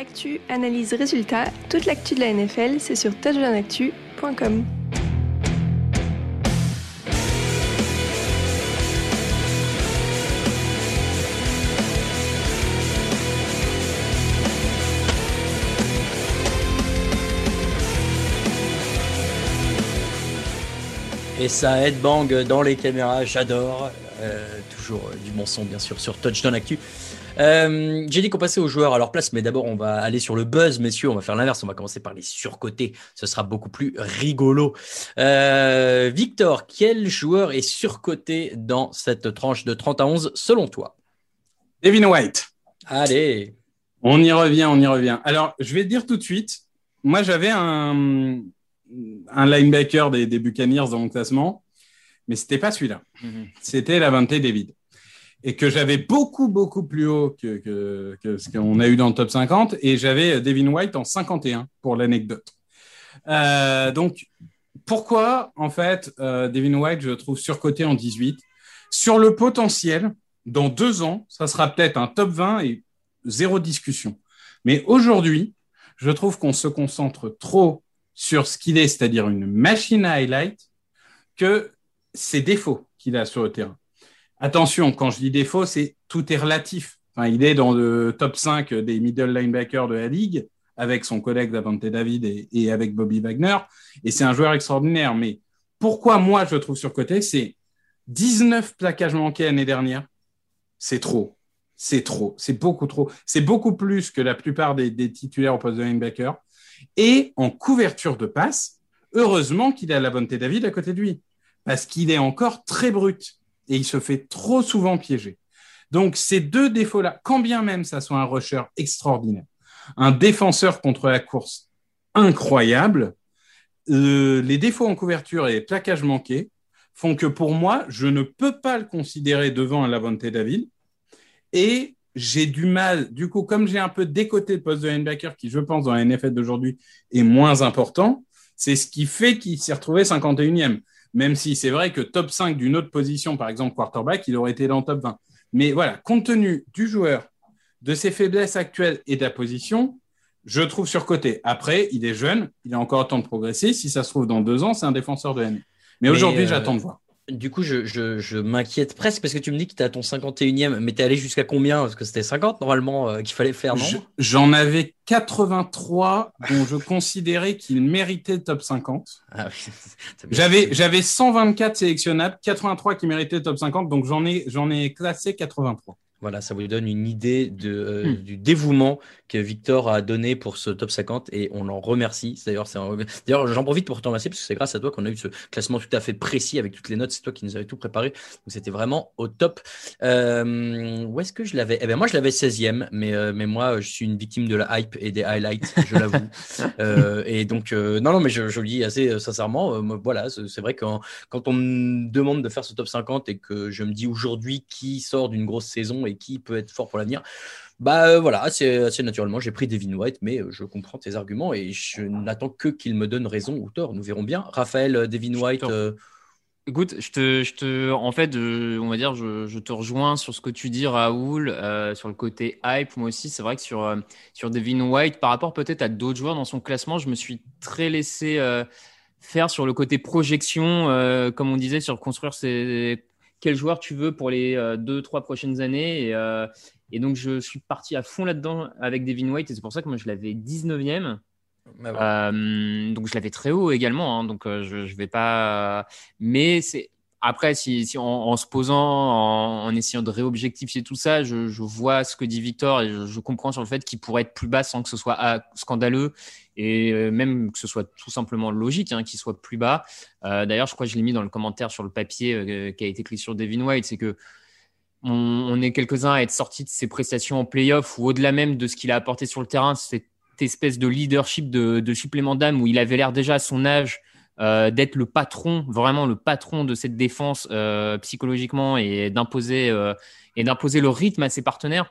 Actu, analyse, résultat, toute l'actu de la NFL, c'est sur touchdownactu.com. Et ça headbang dans les caméras, j'adore. Euh, toujours du bon son, bien sûr, sur Touchdown Actu. Euh, J'ai dit qu'on passait aux joueurs à leur place, mais d'abord, on va aller sur le buzz, messieurs. On va faire l'inverse. On va commencer par les surcotés. Ce sera beaucoup plus rigolo. Euh, Victor, quel joueur est surcoté dans cette tranche de 30 à 11 selon toi? Devin White. Allez. On y revient, on y revient. Alors, je vais te dire tout de suite. Moi, j'avais un, un linebacker des, des Buccaneers dans mon classement, mais c'était pas celui-là. Mhm. C'était Lavante David. Et que j'avais beaucoup, beaucoup plus haut que, que, que ce qu'on a eu dans le top 50. Et j'avais Devin White en 51 pour l'anecdote. Euh, donc, pourquoi, en fait, euh, Devin White, je le trouve surcoté en 18 Sur le potentiel, dans deux ans, ça sera peut-être un top 20 et zéro discussion. Mais aujourd'hui, je trouve qu'on se concentre trop sur ce qu'il est, c'est-à-dire une machine à highlight, que ses défauts qu'il a sur le terrain. Attention, quand je dis défaut, c'est tout est relatif. Il est dans le top 5 des middle linebackers de la ligue, avec son collègue Davante David et, avec Bobby Wagner, et c'est un joueur extraordinaire. Mais pourquoi moi je le trouve surcoté C'est 19 plaquages manqués l'année dernière. C'est trop. C'est trop. C'est beaucoup trop. C'est beaucoup plus que la plupart des, des titulaires au poste de linebacker. Et en couverture de passe, heureusement qu'il a bonté David à côté de lui, parce qu'il est encore très brut et il se fait trop souvent piéger. Donc ces deux défauts-là, quand bien même ça soit un rusher extraordinaire, un défenseur contre la course incroyable, les défauts en couverture et les plaquages manqués font que pour moi, je ne peux pas le considérer devant un Lavonte David. Et j'ai du mal, du coup, comme j'ai un peu décoté le poste de linebacker, qui, je pense, dans la NFL d'aujourd'hui, est moins important, c'est ce qui fait qu'il s'est retrouvé 51e. Même si c'est vrai que top 5 d'une autre position, par exemple quarterback, il aurait été dans le top 20. Mais voilà, compte tenu du joueur, de ses faiblesses actuelles et de la position, je trouve surcoté. Après, il est jeune, il a encore le temps de progresser. Si ça se trouve dans deux ans, c'est un défenseur de l'année. Mais, Mais, aujourd'hui, euh, j'attends de voir. Du coup, je, je, je m'inquiète presque parce que tu me dis que tu as ton 51e, mais tu es allé jusqu'à combien? Parce que c'était 50 normalement euh, qu'il fallait faire, non? Je- J'en avais 83 dont je considérais qu'il méritait le top 50. Ah oui, J'avais, fait. j'avais 124 sélectionnables, 83 qui méritaient le top 50, donc j'en ai, j'en ai classé 83. Voilà, ça vous donne une idée de, euh, Hmm. du dévouement que Victor a donné pour ce top 50 et on l'en remercie. D'ailleurs, un- D'ailleurs, j'en profite pour te remercier parce que c'est grâce à toi qu'on a eu ce classement tout à fait précis avec toutes les notes. C'est toi qui nous avais tout préparé. Donc, c'était vraiment au top. Euh, où est-ce que je l'avais? Eh bien, moi, je l'avais 16e, mais, euh, mais moi, je suis une victime de la hype et des highlights, je l'avoue. Et donc, non, non, mais je, je le dis assez sincèrement. voilà, c'est c'est vrai que quand on me demande de faire ce top 50 et que je me dis aujourd'hui qui sort d'une grosse saison et qui peut être fort pour l'avenir, bah euh, voilà, assez, assez naturellement, j'ai pris Devin White, mais euh, je comprends tes arguments et je n'attends que qu'il me donne raison ou tort. Nous verrons bien. Raphaël, euh, Devin White, te- euh, Écoute, je te, je te, en fait, je- on va dire, je, je te rejoins sur ce que tu dis, Raoul, euh, sur le côté hype. Moi aussi, c'est vrai que sur, sur Devin White, par rapport peut-être à d'autres joueurs dans son classement, je me suis très laissé faire sur le côté projection, comme on disait, sur construire ses, quel joueur tu veux pour les euh, deux, trois prochaines années. Et, euh, et donc, je suis parti à fond là-dedans avec Devin White, et c'est pour ça que moi, je l'avais 19e. bah voilà. Euh, donc je l'avais très haut également, hein, donc je, je vais pas. Mais c'est après si, si en, en se posant, en, en essayant de réobjectifier tout ça, je, je vois ce que dit Victor et je, je comprends sur le fait qu'il pourrait être plus bas sans que ce soit ah, scandaleux et euh, même que ce soit tout simplement logique hein, qu'il soit plus bas. Euh, D'ailleurs, je crois que je l'ai mis dans le commentaire sur le papier euh, qui a été écrit sur Devin White, c'est que on, est quelques-uns à être sortis de ses prestations en playoff ou au-delà même de ce qu'il a apporté sur le terrain, cette espèce de leadership de, supplément d'âme où il avait l'air déjà à son âge d'être le patron, vraiment le patron de cette défense psychologiquement et d'imposer et d'imposer le rythme à ses partenaires.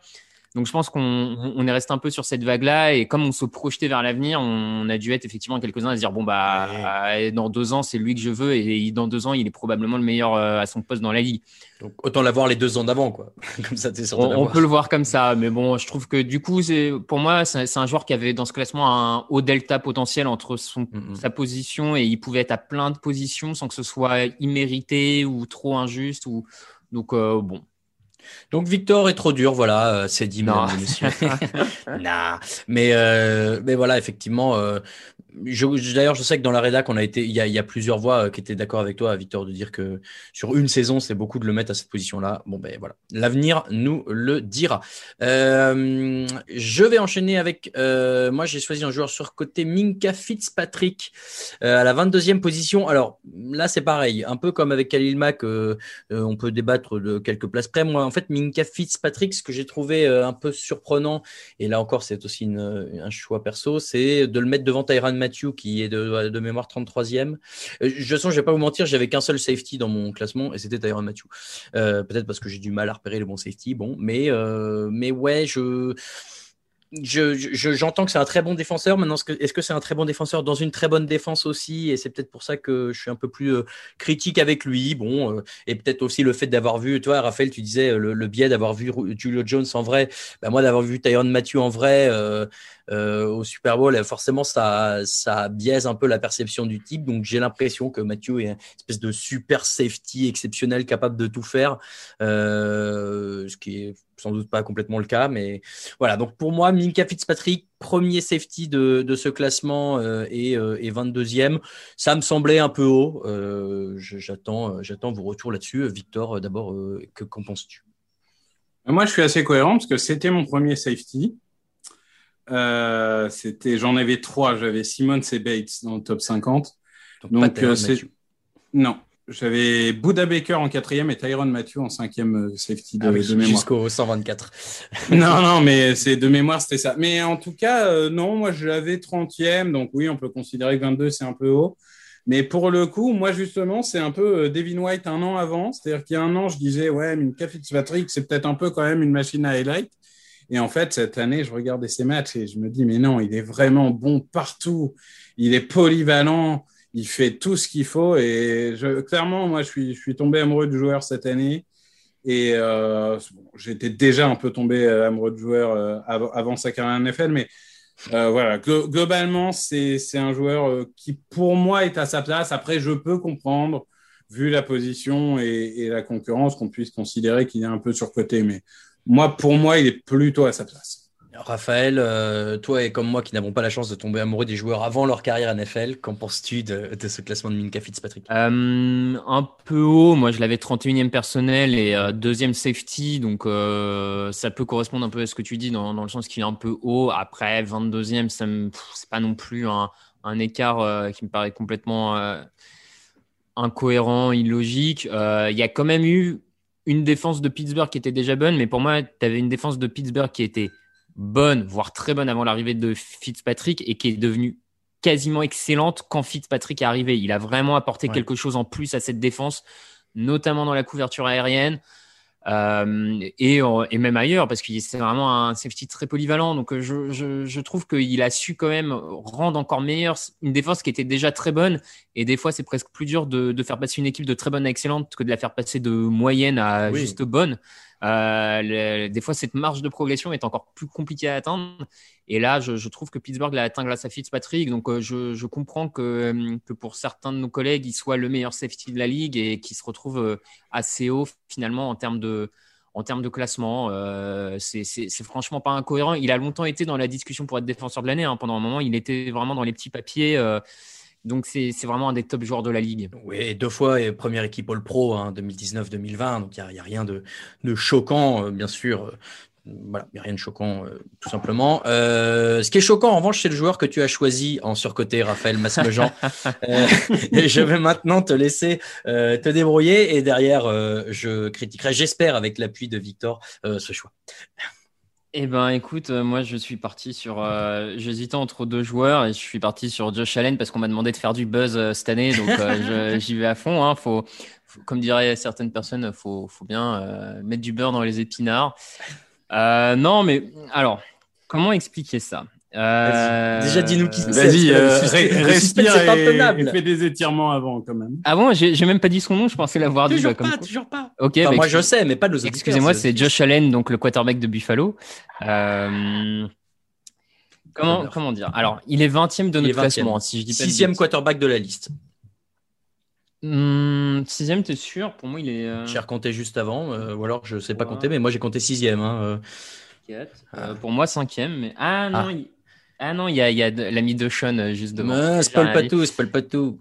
Donc je pense qu'on on est resté un peu sur cette vague-là et comme on se projetait vers l'avenir, on a dû être effectivement quelques-uns à se dire bon bah euh, dans deux ans c'est lui que je veux et dans deux ans il est probablement le meilleur euh, à son poste dans la ligue. Donc autant l'avoir les deux ans d'avant quoi. comme ça es on, on peut le voir comme ça, mais bon je trouve que du coup c'est pour moi c'est un joueur qui avait dans ce classement un haut delta potentiel entre son, mm, mm. sa position et il pouvait être à plein de positions sans que ce soit immérité ou trop injuste ou donc euh, bon donc Victor est trop dur, voilà, euh, c'est dit, non. mais euh, mais voilà, effectivement, euh, D'ailleurs, je sais que dans la rédac, on a été, il y a, plusieurs voix euh, qui étaient d'accord avec toi, Victor, de dire que sur une saison, c'est beaucoup de le mettre à cette position-là. Bon, ben voilà, l'avenir nous le dira. Euh, je vais enchaîner avec, euh, moi, j'ai choisi un joueur sur côté Minka Fitzpatrick à la 22e position. Alors là, c'est pareil, un peu comme avec Khalil Mack, on peut débattre de quelques places près. Moi, en fait, Minka Fitzpatrick, ce que j'ai trouvé un peu surprenant, et là encore, c'est aussi un choix perso, c'est de le mettre devant Tyran Matthew qui est de, mémoire 33e. Euh, je sens, je vais pas vous mentir, j'avais qu'un seul safety dans mon classement et c'était Tyron Matthew. Euh, peut-être parce que j'ai du mal à repérer le bon safety. Bon, mais, euh, mais ouais, je j'entends que c'est un très bon défenseur. Maintenant, est-ce que c'est un très bon défenseur dans une très bonne défense aussi? Et c'est peut-être pour ça que je suis un peu plus critique avec lui. Bon, et peut-être aussi le fait d'avoir vu, toi, Raphaël, tu disais le, biais d'avoir vu Julio Jones en vrai. Bah, moi, d'avoir vu Tyron Matthew en vrai. Euh, au Super Bowl, forcément, ça, ça biaise un peu la perception du type. Donc, j'ai l'impression que Mathieu est une espèce de super safety exceptionnel, capable de tout faire, euh, ce qui est sans doute pas complètement le cas, mais voilà. Donc, pour moi, Minka Fitzpatrick, premier safety de, de ce classement euh, et, et, 22e, ça me semblait un peu haut. j'attends, j'attends vos retours là-dessus. Victor, d'abord, que qu'en penses-tu? Moi, je suis assez cohérent parce que c'était mon premier safety. Euh, c'était, j'en avais trois. J'avais Simon et Bates dans le top 50. Donc, euh, c'est non. J'avais Buda Baker en quatrième et Tyron Matthew en cinquième euh, safety de, ah mémoire. Jusqu'au 124. non, non, mais c'est de mémoire, c'était ça. Mais en tout cas, non, moi je l'avais 30e, donc oui, on peut considérer que 22 c'est un peu haut. Mais pour le coup, moi justement, c'est un peu Devin White un an avant. C'est-à-dire qu'il y a un an, je disais, ouais, mais Fitzpatrick, c'est peut-être un peu quand même une machine à highlight. Et en fait, cette année, je regardais ses matchs et je me dis, mais non, il est vraiment bon partout. Il est polyvalent. Il fait tout ce qu'il faut. Et je, clairement, moi, je suis, je suis tombé amoureux du joueur cette année. Et euh, j'étais déjà un peu tombé euh, amoureux du joueur euh, avant, sa carrière NFL. Mais voilà, globalement, c'est un joueur qui, pour moi, est à sa place. Après, je peux comprendre, vu la position et, et la concurrence, qu'on puisse considérer qu'il est un peu surcoté. Mais moi, pour moi, il est plutôt à sa place. Raphaël, euh, toi et comme moi qui n'avons pas la chance de tomber amoureux des joueurs avant leur carrière NFL, qu'en penses-tu de, ce classement de Minka Fitzpatrick? Euh, Un peu haut, moi je l'avais 31e personnel et euh, deuxième safety, donc ça peut correspondre un peu à ce que tu dis dans, le sens qu'il est un peu haut. Après, 22e, c'est pas non plus un, un écart qui me paraît complètement incohérent, illogique. Il y a quand même eu une défense de Pittsburgh qui était déjà bonne, mais pour moi, tu avais une défense de Pittsburgh qui était bonne, voire très bonne avant l'arrivée de Fitzpatrick et qui est devenue quasiment excellente quand Fitzpatrick est arrivé. Il a vraiment apporté quelque chose en plus à cette défense, notamment dans la couverture aérienne. Euh, et, et, même ailleurs, parce que c'est vraiment un safety très polyvalent. Donc, je, je, je trouve qu'il a su quand même rendre encore meilleure une défense qui était déjà très bonne. Et des fois, c'est presque plus dur de, de, faire passer une équipe de très bonne à excellente que de la faire passer de moyenne à juste bonne. Euh, des fois, cette marge de progression est encore plus compliquée à atteindre. Et là, je, je trouve que Pittsburgh l'a atteint grâce à Fitzpatrick. Donc, euh, je, je, comprends que, euh, que, pour certains de nos collègues, il soit le meilleur safety de la ligue et qu'il se retrouve euh, assez haut finalement en termes de, en termes de classement. Euh, c'est franchement pas incohérent. Il a longtemps été dans la discussion pour être défenseur de l'année. Hein. Pendant un moment, il était vraiment dans les petits papiers. Donc c'est vraiment un des top joueurs de la ligue. Oui, deux fois et première équipe All Pro hein, 2019-2020. Donc il n'y a, rien de, de choquant, euh, bien sûr. Voilà, il n'y a rien de choquant, euh, tout simplement. Euh, ce qui est choquant, en revanche, c'est le joueur que tu as choisi en surcoté, Raphaël Masmejean. euh, je vais maintenant te laisser te débrouiller et derrière, je critiquerai, j'espère, avec l'appui de Victor, ce choix. Eh ben, écoute, euh, moi, je suis parti sur. Euh, j'hésitais entre deux joueurs et je suis parti sur Josh Allen parce qu'on m'a demandé de faire du buzz euh, cette année, donc j'y vais à fond. Hein. Faut, comme diraient certaines personnes, faut, faut bien mettre du beurre dans les épinards. Non, mais alors, comment expliquer ça? Euh... Déjà, dis-nous qui Vas-y, euh, respire c'est et, et fais des étirements avant quand même. Ah bon, j'ai même pas dit son nom, je pensais l'avoir dit. Toujours bah, comme pas, toujours pas. Ok, Enfin, bah, moi, excuse- je sais, mais pas de nos Excusez-moi, c'est Josh Allen, donc le quarterback de Buffalo. Euh, Comment, dire? Alors, il est 20e de notre 20e. classement, si je dis pas de Sixième quarterback de la liste. Hmm, sixième, t'es sûr? Pour moi, il est. euh, J'ai recompté juste avant, euh, ou alors je sais pas compter, mais moi j'ai compté sixième. Hein, euh. quatre. Euh, pour moi, cinquième. Mais... Ah non, Ah. il... ah non, il y a, y a de- l'ami de Sean euh, juste devant. J'ai spoil pas tout, spoil pas tout.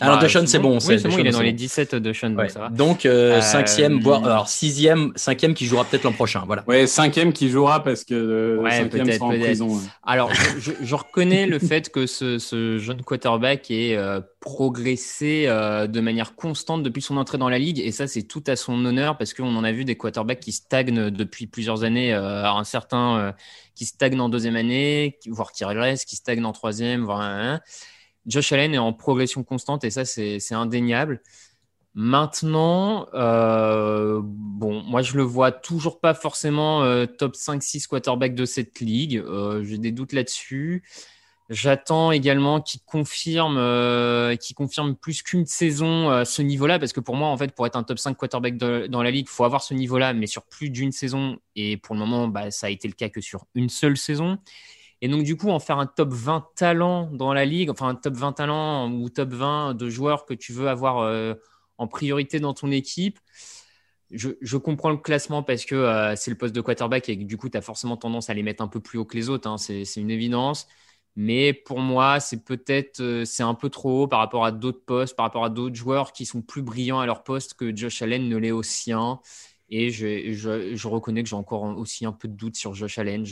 Alors, Bah, Deshaun, c'est bon, c'est- bon, il est dans les bon. 17 de Sean, donc ça va. Donc euh, Euh, cinquième, voire alors sixième, cinquième qui jouera peut-être l'an prochain. Voilà. Ouais, cinquième qui jouera parce que le Ouais, cinquième peut-être, sera en prison. ouais. Alors, je, reconnais le fait que ce, ce jeune quarterback ait euh, progressé euh, de manière constante depuis son entrée dans la ligue, et ça, c'est tout à son honneur parce qu'on en a vu des quarterbacks qui stagnent depuis plusieurs années, euh, un certain euh, qui stagne en deuxième année, voire qui régresse, qui stagne en troisième, voire un, un. Josh Allen est en progression constante et ça, c'est indéniable. Maintenant, euh, bon, moi je le vois toujours pas forcément euh, top 5-6 quarterback de cette ligue. Euh, J'ai des doutes là-dessus. J'attends également qu'il confirme, confirme plus qu'une saison euh, ce niveau-là, parce que pour moi, en fait, pour être un top 5 quarterback dans la ligue, il faut avoir ce niveau-là, mais sur plus d'une saison. Et pour le moment, bah, ça a été le cas que sur une seule saison. Et donc, du coup, en faire un top 20 talent dans la ligue, enfin un top 20 talent ou top 20 de joueurs que tu veux avoir euh, en priorité dans ton équipe, je, comprends le classement parce que euh, c'est le poste de quarterback et que du coup, tu as forcément tendance à les mettre un peu plus haut que les autres. hein. c'est une évidence. Mais pour moi, c'est peut-être euh, c'est un peu trop haut par rapport à d'autres postes, par rapport à d'autres joueurs qui sont plus brillants à leur poste que Josh Allen ne l'est au sien. Et je, reconnais que j'ai encore aussi un peu de doute sur Josh Allen.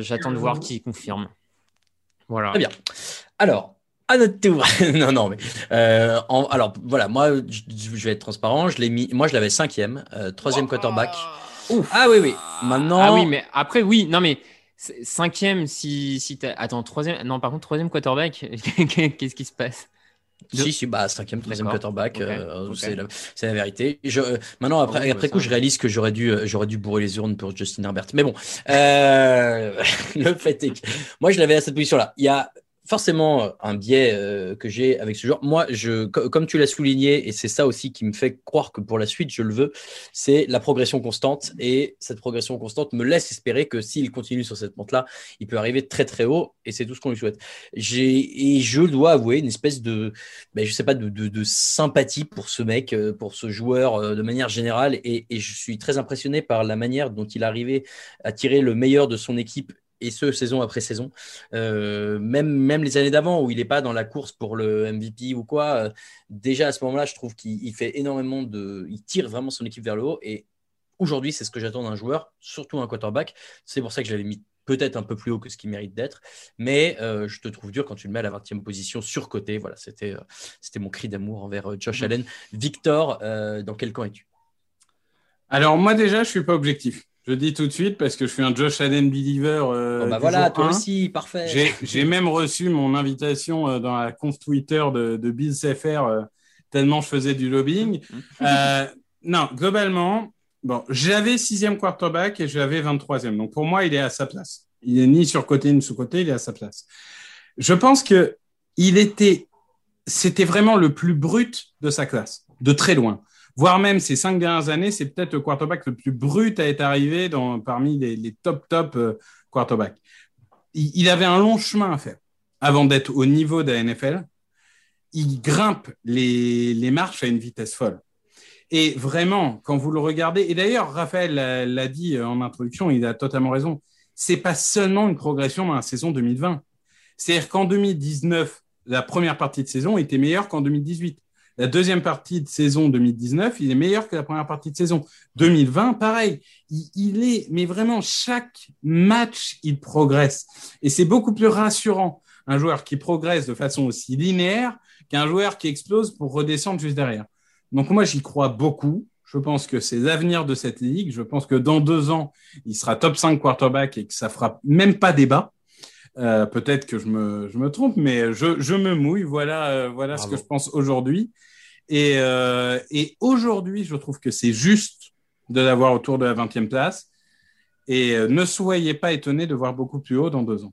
J'attends de voir qui confirme. Voilà. Très bien. Alors, à notre tour. non, non, mais euh, en- alors voilà, moi je, je vais être transparent. Je l'ai mis. Moi, je l'avais cinquième, euh, troisième quarterback. Ah oui, oui. Maintenant. Ah oui, mais après, oui, non, mais cinquième, si, si t'as. Attends, troisième. Non, par contre, troisième quarterback, qu'est-ce qui se passe? Si, si, bah, cinquième, troisième quarterback, Ok. euh, c'est la, c'est la vérité. Je, euh, maintenant, après, Ah oui, après bah, coup, je réalise que j'aurais dû, euh, j'aurais dû bourrer les urnes pour Justin Herbert. Mais bon, euh, le fait est que moi, je l'avais à cette position-là. Il y a forcément euh, un biais euh, que j'ai avec ce joueur. Moi, je, co- comme tu l'as souligné, et c'est ça aussi qui me fait croire que pour la suite, je le veux, c'est la progression constante. Et cette progression constante me laisse espérer que s'il continue sur cette pente-là, il peut arriver très très haut. Et c'est tout ce qu'on lui souhaite. J'ai et je dois avouer une espèce de, ben, je sais pas, de, sympathie pour ce mec, euh, pour ce joueur de manière générale. Et, et je suis très impressionné par la manière dont il arrivait à tirer le meilleur de son équipe. Et ce, saison après saison, Euh, même, même les années d'avant où il n'est pas dans la course pour le MVP ou quoi, euh, déjà à ce moment-là, je trouve qu'il il fait énormément de. Il tire vraiment son équipe vers le haut. Et aujourd'hui, c'est ce que j'attends d'un joueur, surtout un quarterback. C'est pour ça que je l'avais mis peut-être un peu plus haut que ce qu'il mérite d'être. Mais euh, je te trouve dur quand tu le mets à la 20e position sur côté. Voilà, c'était c'était mon cri d'amour envers Josh Allen. Victor, dans quel camp es-tu? Alors moi déjà, je suis pas objectif. Je dis tout de suite parce que je suis un Josh Allen believer. euh, Bon, bah voilà, toi aussi, parfait. J'ai- J'ai même reçu mon invitation euh, dans la conf Twitter de, de Bill Sefer euh, tellement je faisais du lobbying. Euh, non, globalement, bon, j'avais sixième quarterback et j'avais 23e. Donc pour moi, il est à sa place. Il est ni sur côté ni sous côté, il est à sa place. Je pense que il était, c'était vraiment le plus brut de sa classe, de très loin. Voire même ces cinq dernières années, c'est peut-être le quarterback le plus brut à être arrivé dans, parmi les, les top top euh, quarterbacks. Il, il avait un long chemin à faire avant d'être au niveau de la NFL. Il grimpe les, les marches à une vitesse folle. Et vraiment, quand vous le regardez, et d'ailleurs, Raphaël l'a- dit en introduction, il a totalement raison, c'est pas seulement une progression dans la saison 2020. C'est-à-dire qu'en 2019, la première partie de saison était meilleure qu'en 2018. La deuxième partie de saison 2019, il est meilleur que la première partie de saison. 2020, pareil. Il, est, mais vraiment, chaque match, il progresse. Et c'est beaucoup plus rassurant, un joueur qui progresse de façon aussi linéaire qu'un joueur qui explose pour redescendre juste derrière. Donc moi, j'y crois beaucoup. Je pense que c'est l'avenir de cette ligue. Je pense que dans deux ans, il sera top 5 quarterback et que ça fera même pas débat. Euh, Peut-être que je me, je me trompe, mais je, je me mouille. Voilà, euh, voilà ce que je pense aujourd'hui. Et, euh, et aujourd'hui, je trouve que c'est juste de l'avoir autour de la 20e place. Et euh, ne soyez pas étonnés de voir beaucoup plus haut dans deux ans.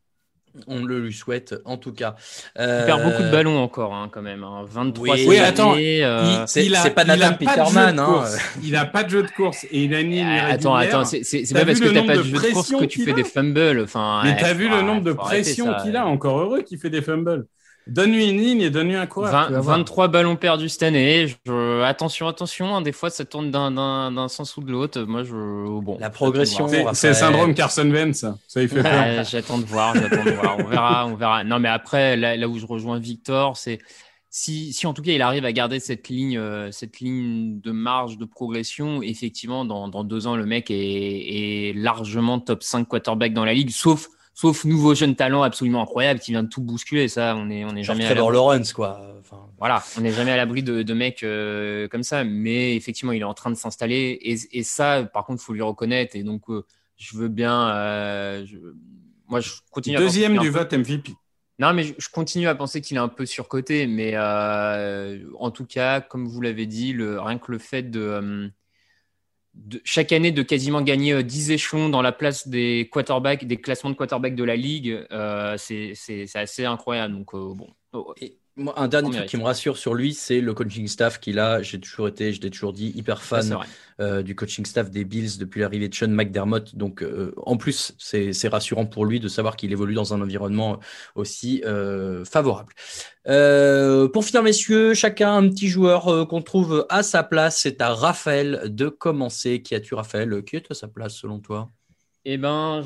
On le lui souhaite en tout cas. Il perd beaucoup de ballons encore, hein, quand même. hein. 23 Oui, Oui, attends, euh, C'est- il a- c'est pas Nathan pas de jeu de Peterman, hein. course. Il n'a pas de jeu de course et il a ni une Ah, Attends, attends, c'est pas parce que nombre pas de jeu de course que tu fais des fumbles. Enfin, Mais t'as vu le nombre de pressions qu'il a Encore heureux qu'il fait des fumbles. Donne-lui une ligne et donne-lui un coureur. 20 tu vas voir. 23 ballons perdus cette année. Je- attention, attention. hein, des fois, ça tourne d'un- d'un d'un sens ou de l'autre. Moi, je. Bon. La progression, C'est- le syndrome Carson Wentz, ça. Ça lui fait peur. Ouais, j'attends de voir, j'attends de voir. On verra, on verra. Non, mais après, là, là où je rejoins Victor, c'est si, si en tout cas il arrive à garder cette ligne, euh, cette ligne de marge de progression, effectivement, dans, dans deux ans, le mec est, est largement top 5 quarterback dans la ligue, sauf, sauf nouveau jeune talent absolument incroyable qui vient de tout bousculer. Ça, on est, on est Genre jamais à Trevor l'abri. Lawrence, quoi. Enfin, Voilà, on n'est jamais à l'abri de, de mecs euh, comme ça, mais effectivement, il est en train de s'installer et, et ça, par contre, faut lui reconnaître. Et donc, euh, je veux bien. euh, je- moi, je continue. Deuxième du vote MVP. Non, mais je, je continue à penser qu'il est un peu surcoté, mais euh, en tout cas, comme vous l'avez dit, le, rien que le fait de, euh, de chaque année de quasiment gagner euh, 10 échelons dans la place des quarterbacks, des classements de quarterbacks de la ligue, euh, c'est assez incroyable. Donc euh, bon. Oh, un dernier truc mérite. qui me rassure sur lui, c'est le coaching staff qu'il a. J'ai toujours été, je l'ai toujours dit, hyper fan euh, du coaching staff des Bills depuis l'arrivée de Sean McDermott. Donc, euh, en plus, c'est rassurant pour lui de savoir qu'il évolue dans un environnement aussi euh, favorable. Pour finir, messieurs, chacun un petit joueur qu'on trouve à sa place. C'est à Raphaël de commencer. Qui as-tu, Raphaël? Qui est à sa place selon toi? Eh ben,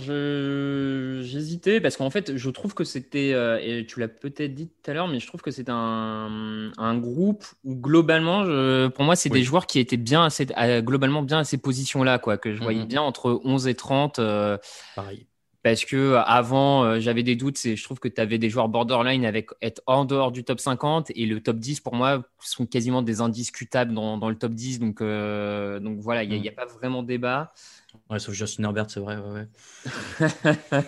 j'hésitais parce qu'en fait, je trouve que c'était euh, et tu l'as peut-être dit tout à l'heure, mais je trouve que c'est un, un groupe où globalement, je, pour moi, c'est Oui. des joueurs qui étaient bien à cette- à- globalement bien à ces positions-là, quoi, que je voyais Mhm. bien entre 11 et 30. euh, Pareil. parce que euh, avant, euh, j'avais des doutes. C'est, je trouve que tu avais des joueurs borderline avec être en dehors du top 50 et le top 10 pour moi sont quasiment des indiscutables dans, dans le top 10. Donc, donc voilà, il n'y a, Mhm. a pas vraiment débat. Ouais, sauf Justin Herbert, c'est vrai. ouais, ouais.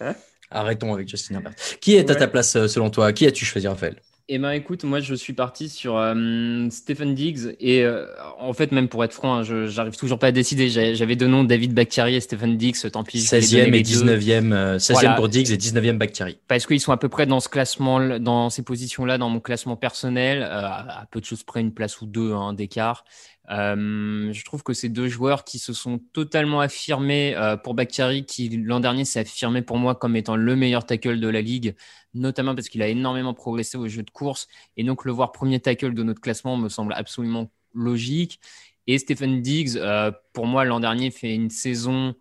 Arrêtons avec Justin Herbert. Qui est à ta place euh, selon toi? Qui as-tu choisi, Raphaël? Eh ben écoute, moi je suis parti sur euh, Stephen Diggs et euh, en fait même pour être franc, hein, je j'arrive toujours pas à décider. J'avais deux noms, David Bakhtiari et Stephen Diggs. Tant pis. je vais les 16e donner et les deux. 19e. euh, 16e Voilà. pour Diggs et 19e Bakhtiari. parce qu'ils sont à peu près dans ce classement, dans ces positions-là, dans mon classement personnel, à peu de choses près une place ou deux hein, d'écart. Euh, je trouve que ces deux joueurs qui se sont totalement affirmés euh, pour Bakhtiari, qui l'an dernier s'est affirmé pour moi comme étant le meilleur tackle de la ligue, notamment parce qu'il a énormément progressé au jeu de course, et donc le voir premier tackle de notre classement me semble absolument logique. Et Stephen Diggs, euh, pour moi, l'an dernier fait une saison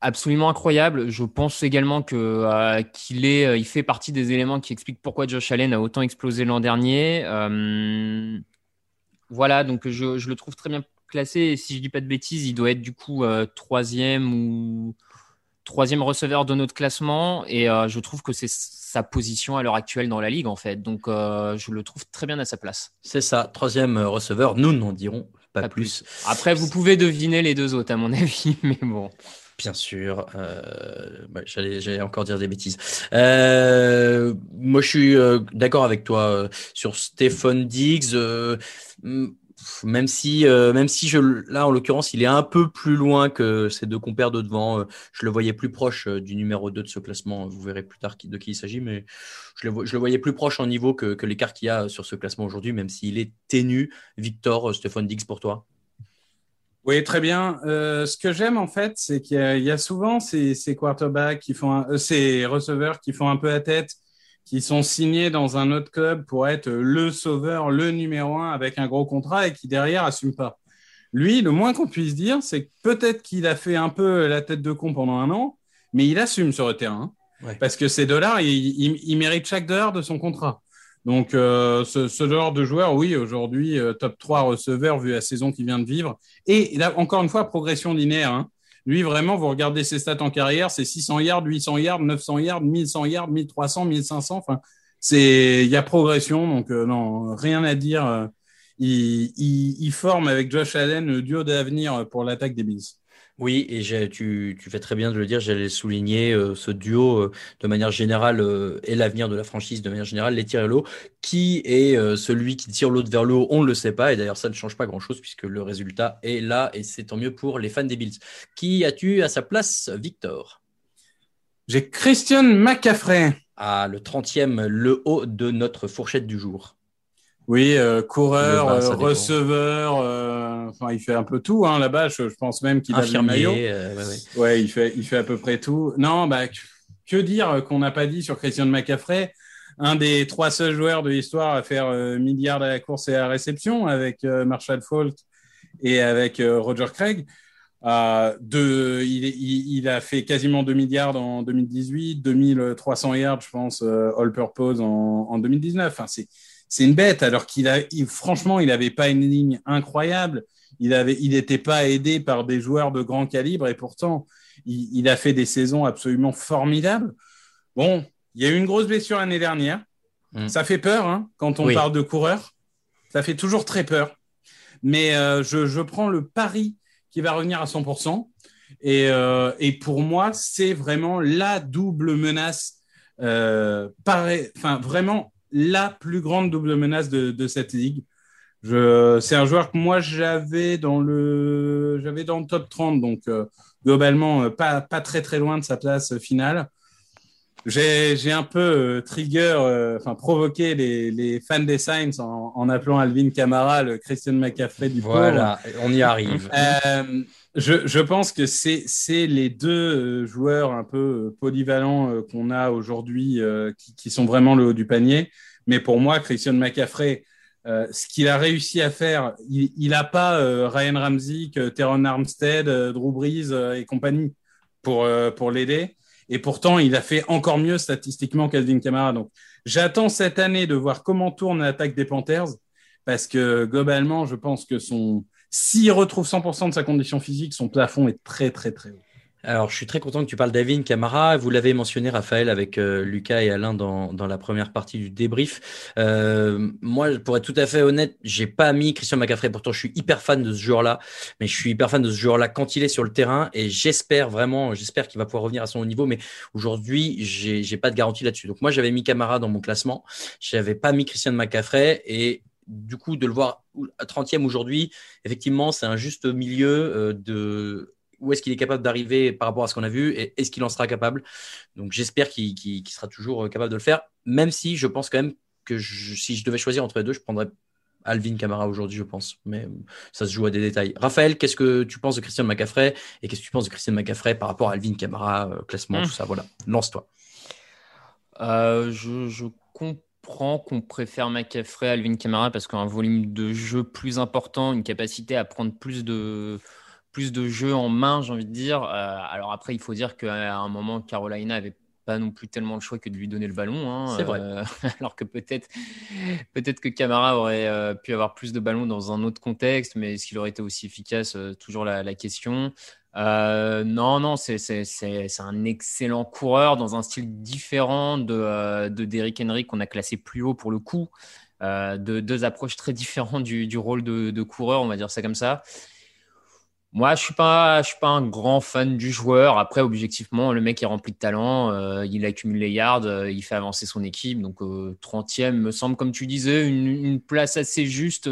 absolument incroyable. Je pense également que qu'il est, il fait partie des éléments qui expliquent pourquoi Josh Allen a autant explosé l'an dernier. Voilà, donc je, je le trouve très bien classé. Et si je dis pas de bêtises, il doit être du coup euh, troisième ou troisième receveur de notre classement. Et euh, je trouve que c'est sa position à l'heure actuelle dans la ligue en fait. Donc euh, je le trouve très bien à sa place. C'est ça, troisième receveur. Nous n'en dirons pas, Pas plus. Après, vous pouvez deviner les deux autres à mon avis, mais bon. Bien sûr. Euh, J'allais encore dire des bêtises. Euh, moi, je suis euh, d'accord avec toi sur Stephen Diggs. même si, là, en l'occurrence, il est un peu plus loin que ses deux compères de devant. je le voyais plus proche du numéro 2 de ce classement. Vous verrez plus tard de qui il s'agit, mais je le, voyais plus proche en niveau que, l'écart qu'il y a sur ce classement aujourd'hui, même s'il est ténu. Victor, Stephen Diggs pour toi? Oui, très bien. Euh, ce que j'aime en fait, c'est qu'il y, a- il y a souvent ces, ces quarterbacks qui font, un- euh, ces receveurs qui font un peu la tête, qui sont signés dans un autre club pour être le sauveur, le numéro un avec un gros contrat et qui derrière assument pas. Lui, le moins qu'on puisse dire, c'est que peut-être qu'il a fait un peu la tête de con pendant un an, mais il assume sur le terrain. Ouais. Parce que ces dollars, il, il, il mérite chaque dollar de son contrat. Donc, euh, ce, ce genre de joueur, oui, aujourd'hui, euh, top 3 receveur vu la saison qu'il vient de vivre. Et là, encore une fois, progression linéaire. hein. Lui, vraiment, vous regardez ses stats en carrière, c'est 600 yards, 800 yards, 900 yards, 1100 yards, 1300, 1500. Enfin, c'est, il y a progression. Donc, euh, non, rien à dire. euh, il, il, il forme avec Josh Allen le duo d'avenir pour l'attaque des Bills. Oui, et tu, tu, fais très bien de le dire, j'allais souligner euh, ce duo euh, de manière générale euh, et l'avenir de la franchise de manière générale, les tirs et l'eau. Qui est celui qui tire l'autre vers le haut On ne le sait pas, et d'ailleurs ça ne change pas grand-chose puisque le résultat est là, et c'est tant mieux pour les fans des Bills. Qui as-tu à sa place, Victor? J'ai Christian McCaffrey. Ah, le 30e, le haut de notre fourchette du jour. Oui, euh, coureur, euh, receveur, euh, enfin il fait un peu tout hein, là-bas. Je, pense même qu'il a le maillot. ouais, il fait, il fait à peu près tout. Non, bah que dire qu'on n'a pas dit sur Christian McCaffrey, un des trois seuls joueurs de l'histoire à faire milliard à la course et à la réception avec Marshall Falk et avec Roger Craig. de, il, il, a fait quasiment 2 milliards en 2018, 2300 yards, je pense, all-purpose en, en 2019. Enfin, c'est c'est une bête. Alors qu'il a, franchement, il n'avait pas une ligne incroyable. Il avait, il n'était pas aidé par des joueurs de grand calibre et pourtant, il, a fait des saisons absolument formidables. Bon, il y a eu une grosse blessure l'année dernière. Mm. Ça fait peur hein, quand on parle de coureur. Ça fait toujours très peur. Mais euh, je, prends le pari qui va revenir à 100%. Et, euh, et pour moi, c'est vraiment la double menace. Euh, enfin, vraiment la plus grande double menace de, cette ligue. C'est un joueur que moi j'avais dans le j'avais dans le top 30, donc euh, globalement euh, pas, pas très très loin de sa place finale. J'ai un peu euh, trigger, enfin provoqué les, les, fans des Saints en, appelant Alvin Kamara le Christian McCaffrey du Voilà, on y arrive. Je, je, pense que c'est les deux joueurs un peu polyvalents qu'on a aujourd'hui qui, sont vraiment le haut du panier. Mais pour moi, Christian McCaffrey, euh, ce qu'il a réussi à faire, il n'a pas euh, Ryan Ramsey, Teron Armstead, euh, Drew Brees et compagnie pour, pour l'aider. Et pourtant, il a fait encore mieux statistiquement qu'Alvin Kamara. Donc, j'attends cette année de voir comment tourne l'attaque des Panthers, parce que globalement, je pense que son, s'il retrouve 100% de sa condition physique, son plafond est très, très, très haut. Alors, je suis très content que tu parles d'Avin Camara. Vous l'avez mentionné, Raphaël, avec euh, Lucas et Alain dans, dans la première partie du débrief. Euh, moi, pour être tout à fait honnête, j'ai pas mis Christian McCaffrey. Pourtant, je suis hyper fan de ce joueur-là. Mais je suis hyper fan de ce joueur-là quand il est sur le terrain. Et j'espère vraiment, j'espère qu'il va pouvoir revenir à son haut niveau. Mais aujourd'hui, j'ai, pas de garantie là-dessus. Donc, moi, j'avais mis Camara dans mon classement. J'avais pas mis Christian McCaffrey. Et du coup, de le voir à 30e aujourd'hui, effectivement, c'est un juste milieu euh, de où est-ce qu'il est capable d'arriver par rapport à ce qu'on a vu et est-ce qu'il en sera capable. Donc j'espère qu'il sera toujours euh, capable de le faire, même si je pense quand même que si je devais choisir entre les deux, je prendrais Alvin Kamara aujourd'hui, je pense. Mais euh, ça se joue à des détails. Raphaël, qu'est-ce que tu penses de Christian McCaffrey et qu'est-ce que tu penses de Christian McCaffrey par rapport à Alvin Kamara, classement, hmm. tout ça Voilà, lance-toi. je, je, comprends qu'on préfère McCaffrey à Alvin Kamara parce qu'un volume de jeu plus important, une capacité à prendre plus de plus de jeux en main, j'ai envie de dire. Euh, alors après, il faut dire qu'à un moment, Carolina avait pas non plus tellement le choix que de lui donner le ballon. Hein, c'est vrai. Euh, alors que peut-être peut-être que Camara aurait euh, pu avoir plus de ballons dans un autre contexte, mais est-ce qu'il aurait été aussi efficace Toujours la, question. Non, non, c'est un excellent coureur dans un style différent de, de Derrick Henry qu'on a classé plus haut pour le coup. de deux approches très différentes du, rôle de, coureur, on va dire ça comme ça. Moi, je suis suis pas un grand fan du joueur. Après, objectivement, le mec est rempli de talent, euh, il accumule les yards, euh, il fait avancer son équipe. Donc, 30e euh, me semble, comme tu disais, une, place assez juste.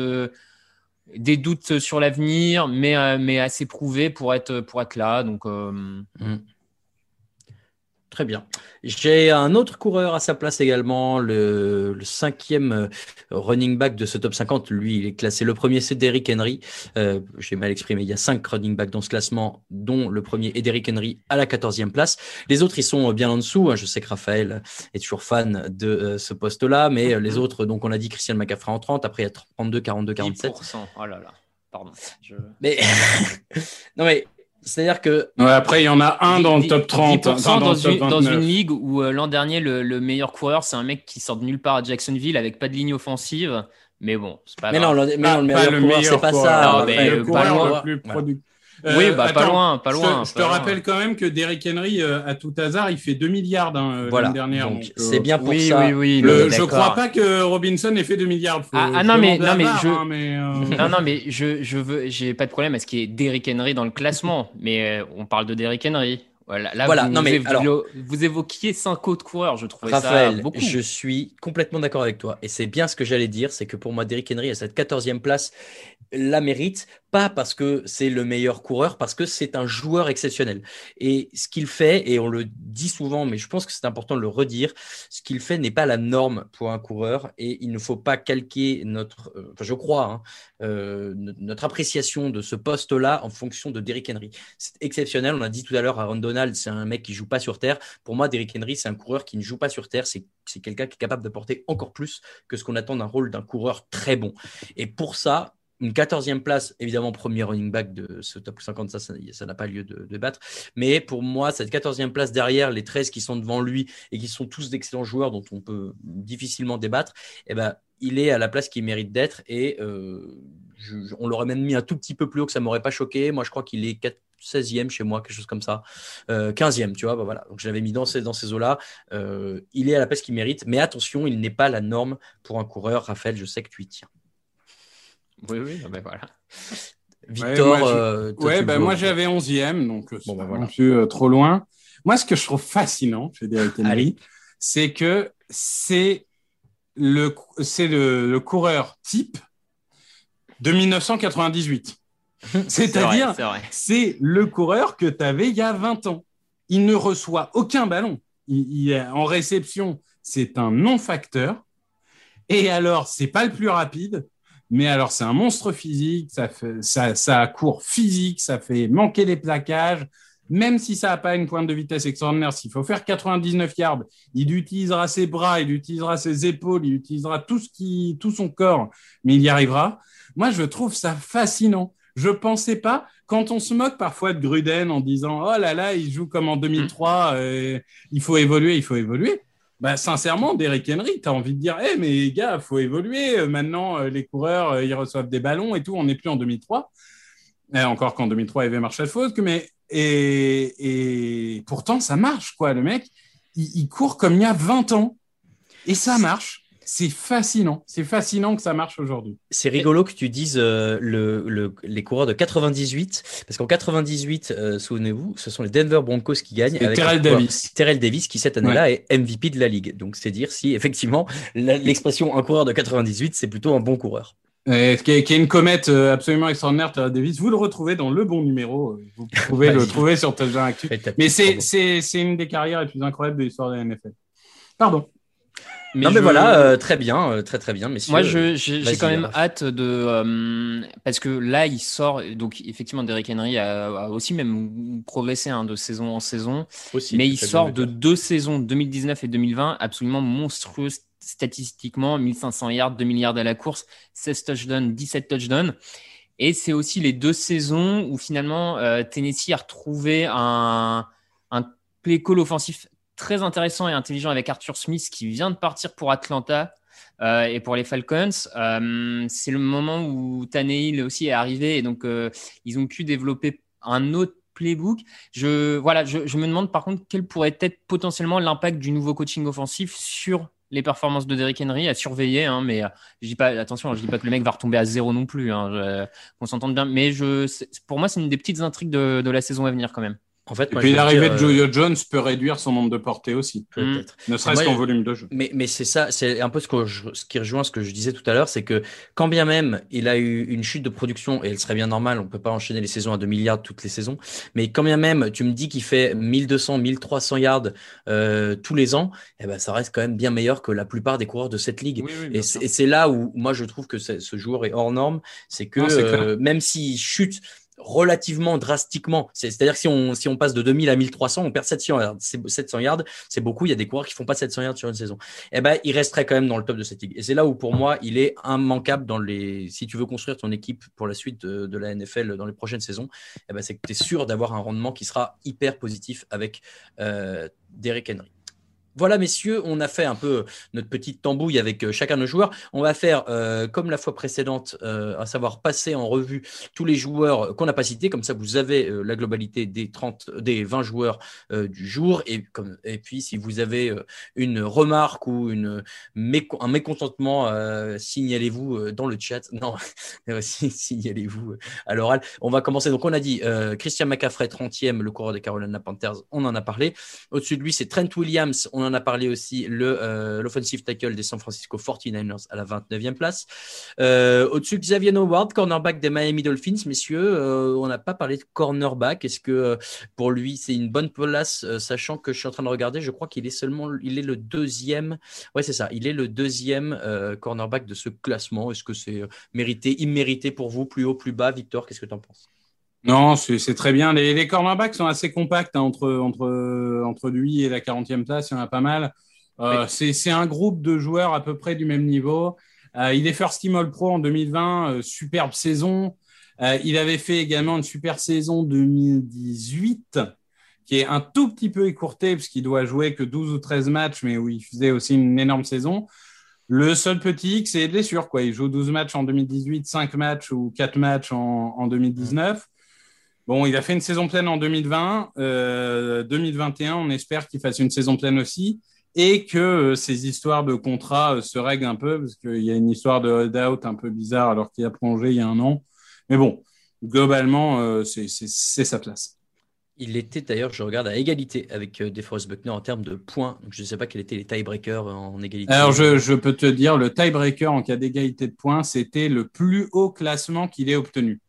Des doutes sur l'avenir, mais, mais assez prouvé pour être, pour être là. Donc, mmh. Très bien. J'ai un autre coureur à sa place également, le, cinquième euh, running back de ce top 50. Lui, il est classé. Le premier, c'est Derrick Henry. Euh, J'ai mal exprimé. Il y a cinq running backs dans ce classement, dont le premier est Derrick Henry à la quatorzième place. Les autres, ils sont bien en dessous. Hein. Je sais que Raphaël est toujours fan de euh, ce poste-là, mais les autres, donc on a dit Christian McCaffrey en 30. Après, il y a 32, 42, 47. 10%. Oh là là. Pardon. Mais non mais c'est-à-dire que. après, il y en a un dans le top 30. dans, une, ligue où euh, l'an dernier, le, meilleur coureur, c'est un mec qui sort de nulle part à Jacksonville avec pas de ligne offensive. Mais bon, c'est pas mais Non, le, mais non, le meilleur coureur, c'est pas ça. le, coureur le plus Euh, oui, bah, pas loin, pas je te- loin, Je te, pas loin. rappelle quand même que Derrick Henry, euh, à tout hasard, il fait 2 milliards hein, euh, Voilà. l'année dernière. Donc, donc, c'est euh, bien pour oui, ça. oui, oui, le- je crois pas que Robinson ait fait 2 milliards. Ah, ah, non, mais- non, je- hein, mais, euh, Non, non, mais je, je veux, j'ai pas de problème à ce qu'il y ait Derrick Henry dans le classement, mais euh, on parle de Derrick Henry. Voilà, là, Voilà, vous, non, mais vous, alors- vous évoquiez cinq autres coureurs, je trouvais ça Raphaël, beaucoup. je suis complètement d'accord avec toi. Et c'est bien ce que j'allais dire, c'est que pour moi, Derrick Henry à cette 14e place la mérite, pas parce que c'est le meilleur coureur, parce que c'est un joueur exceptionnel. Et ce qu'il fait, et on le dit souvent, mais je pense que c'est important de le redire, ce qu'il fait n'est pas la norme pour un coureur, et il ne faut pas calquer notre, euh, enfin, je crois, hein, euh, no- notre appréciation de ce poste-là en fonction de Derrick Henry. C'est exceptionnel. On a dit tout à l'heure, Aaron Donald, c'est un mec qui joue pas sur terre. Pour moi, Derrick Henry, c'est un coureur qui ne joue pas sur terre. C'est c'est quelqu'un qui est capable d'apporter encore plus que ce qu'on attend d'un rôle d'un coureur très bon. Et pour ça, une 14e place, évidemment, premier running back de ce top 50, ça, n'a pas lieu de, battre. Mais pour moi, cette 14e place derrière les 13 qui sont devant lui et qui sont tous d'excellents joueurs dont on peut difficilement débattre, eh ben, il est à la place qu'il mérite d'être et euh, on l'aurait même mis un tout petit peu plus haut que ça m'aurait pas choqué. Moi, je crois qu'il est 4 16e chez moi, quelque chose comme ça. Euh, 15e, tu vois, bah. Donc je l'avais mis dans ces, dans ces eaux-là. Euh, il est à la place qu'il mérite, mais attention, il n'est pas la norme pour un coureur. Raphaël, je sais que tu y tiens. Oui, oui, mais voilà. Victor, ouais, moi, je- euh, ouais, ben vois- moi j'avais 11e, donc euh, c'est Bon, ben voilà. plus euh, trop loin. Moi, ce que je trouve fascinant chez Derrick Henry, c'est que c'est le, c'est le, le coureur type de 1998. C'est-à-dire, C'est le coureur que tu avais il y a 20 ans. Il ne reçoit aucun ballon. Il, en réception, c'est un non-facteur. Et alors, c'est pas le plus rapide, mais alors c'est un monstre physique, ça, fait, ça, ça court physique, ça fait manquer les plaquages. Même si ça n'a pas une pointe de vitesse extraordinaire, s'il faut faire 99 yards, il utilisera ses bras, il utilisera ses épaules, il utilisera tout, ce qui, tout son corps, mais il y arrivera. Moi, je trouve ça fascinant. Je pensais pas, quand on se moque parfois de Gruden en disant Oh là là, il joue comme en 2003, euh, il faut évoluer, il faut évoluer. Bah, sincèrement, Derrick Henry, tu as envie de dire Eh, mais gars, faut évoluer. Euh, Maintenant, euh, les coureurs, euh, ils reçoivent des ballons et tout, on n'est plus en 2003. Euh, encore qu'en 2003, il y avait Marshall Falk, mais et, et pourtant, ça marche, quoi. Le mec, il, il court comme il y a 20 ans et ça marche. C'est fascinant. C'est fascinant que ça marche aujourd'hui. C'est rigolo que tu dises euh, le, le- les coureurs de 98, parce qu'en 98, euh, souvenez-vous, ce sont les Denver Broncos qui gagnent. Avec Terrell Davis. Terrell Davis, qui cette année-là est MVP de la ligue. Donc c'est dire si effectivement l'expression un coureur de 98, c'est plutôt un bon coureur. Euh, qui, est, qui est une comète euh, absolument extraordinaire, Terrell Davis. Vous le retrouvez dans le bon numéro. Vous pouvez le trouver sur Touchdown Actu. Mais c'est une des carrières les plus incroyables de l'histoire de la NFL. Pardon. Non mais je- voilà, euh, très bien, euh, très très bien, messieurs. Moi, j'ai quand même hâte de euh, parce que là, il sort. Donc, effectivement, Derrick Henry a, a aussi même progressé hein, de saison en saison, Aussi, mais il sort de deux saisons, 2019 et 2020, absolument monstrueuses statistiquement, 1500 yards, 2 milliards à la course, 16 touchdowns, 17 touchdowns. Et c'est aussi les deux saisons où finalement Tennessee a retrouvé un, un play call offensif très intéressant et intelligent avec Arthur Smith qui vient de partir pour Atlanta euh, et pour les Falcons. Euh, c'est le moment où Tannehill aussi est arrivé et donc euh, ils ont pu développer un autre playbook. Je, voilà, je, me demande par contre quel pourrait être potentiellement l'impact du nouveau coaching offensif sur les performances de Derrick Henry à surveiller, hein, mais je dis attention, je dis pas que le mec va retomber à zéro non plus, hein, s'entende bien, mais pour moi, c'est une des petites intrigues de la saison à venir quand même. En fait, Et puis l'arrivée dire, de euh, Julio Jones peut réduire son nombre de portées aussi. peut-être. Ne serait-ce qu'en volume de jeu. Mais, mais c'est ça, c'est un peu ce, que je- ce qui rejoint ce que je disais tout à l'heure, c'est que quand bien même il a eu une chute de production, et elle serait bien normale, on peut pas enchaîner les saisons à 2 milliards toutes les saisons, mais quand bien même tu me dis qu'il fait 1200, 1300 yards euh, tous les ans, eh ben ça reste quand même bien meilleur que la plupart des coureurs de cette ligue. Oui, oui, Et c'est là où moi je trouve que ce joueur est hors norme, c'est que Non, euh, même s'il chute relativement drastiquement, c'est- c'est-à-dire que si on, si on passe de 2000 à 1300, on perd 700 yards. C'est- 700 yards, c'est beaucoup, il y a des coureurs qui font pas 700 yards sur une saison. Eh ben, il resterait quand même dans le top de cette ligue. Et c'est là où pour moi, il est immanquable dans les, si tu veux construire ton équipe pour la suite de, de la NFL dans les prochaines saisons, eh ben, c'est que tu es sûr d'avoir un rendement qui sera hyper positif avec euh, Derrick Henry. Voilà, messieurs, on a fait un peu notre petite tambouille avec euh, chacun de nos joueurs. On va faire, euh, comme la fois précédente, euh, à savoir passer en revue tous les joueurs qu'on n'a pas cités. Comme ça, vous avez la globalité des, 30, des 20 joueurs du jour. Et, puis, si vous avez une remarque ou un mécontentement, signalez-vous dans le chat. Non, signalez-vous à l'oral. On va commencer. Donc, on a dit Christian McCaffrey, 30e, le coureur des Carolina Panthers. On en a parlé. Au-dessus de lui, c'est Trent Williams. En a parlé aussi, euh, l'offensive tackle des San Francisco 49ers à la 29e place. Euh, au-dessus, Xavier Howard, cornerback des Miami Dolphins. Messieurs, euh, on n'a pas parlé de cornerback. Est-ce que pour lui, c'est une bonne place, sachant que je suis en train de regarder, je crois qu'il est seulement, il est le deuxième. Ouais, c'est ça. Il est le deuxième cornerback de ce classement. Est-ce que c'est mérité, immérité pour vous, plus haut, plus bas? Victor, qu'est-ce que tu en penses? Non, c'est très bien. Les, les cornerbacks sont assez compacts hein, entre, entre, entre lui et la 40e place. Il y en a pas mal. Euh, C'est un groupe de joueurs à peu près du même niveau. Euh, il est First Team All Pro en 2020, euh, superbe saison. Euh, il avait fait également une super saison 2018, qui est un tout petit peu écourtée, puisqu'il doit jouer que 12 ou 13 matchs, mais où il faisait aussi une énorme saison. Le seul petit X, c'est les blessures. Quoi. Il joue 12 matchs en 2018, 5 matchs ou 4 matchs en, en 2019. Bon, il a fait une saison pleine en 2020. Euh, 2021, on espère qu'il fasse une saison pleine aussi et que euh, ces histoires de contrat euh, se règlent un peu parce qu'il y a une histoire de hold-out un peu bizarre alors qu'il a prolongé il y a un an. Mais bon, globalement, euh, c'est sa place. Il était d'ailleurs, je regarde, à égalité avec DeForest Buckner en termes de points. je ne sais pas quels étaient les tiebreakers en égalité. Alors, je, je peux te dire, le tiebreaker en cas d'égalité de points, c'était le plus haut classement qu'il ait obtenu.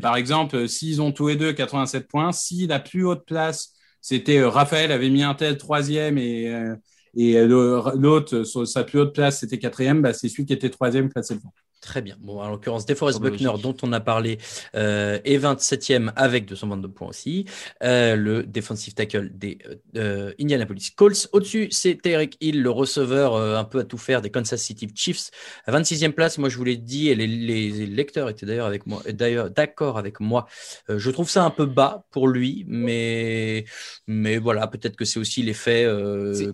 Par exemple, s'ils ont tous les deux 87 points, si la plus haute place, c'était euh, Raphaël avait mis un tel troisième et, euh, et l'autre, sa plus haute place, c'était quatrième, bah, c'est celui qui était troisième placé devant. Très bien. Bon, en l'occurrence, DeForest Buckner, dont on a parlé, euh, est 27e avec 222 points aussi. Euh, le defensive tackle des euh, Indianapolis Colts. Au-dessus, c'est Eric Hill, le receveur un peu à tout faire des Kansas City Chiefs. À 26e place, moi je vous l'ai dit, et les, les, lecteurs étaient d'ailleurs avec moi, d'ailleurs d'accord avec moi. je trouve ça un peu bas pour lui, mais, mais voilà, peut-être que c'est aussi l'effet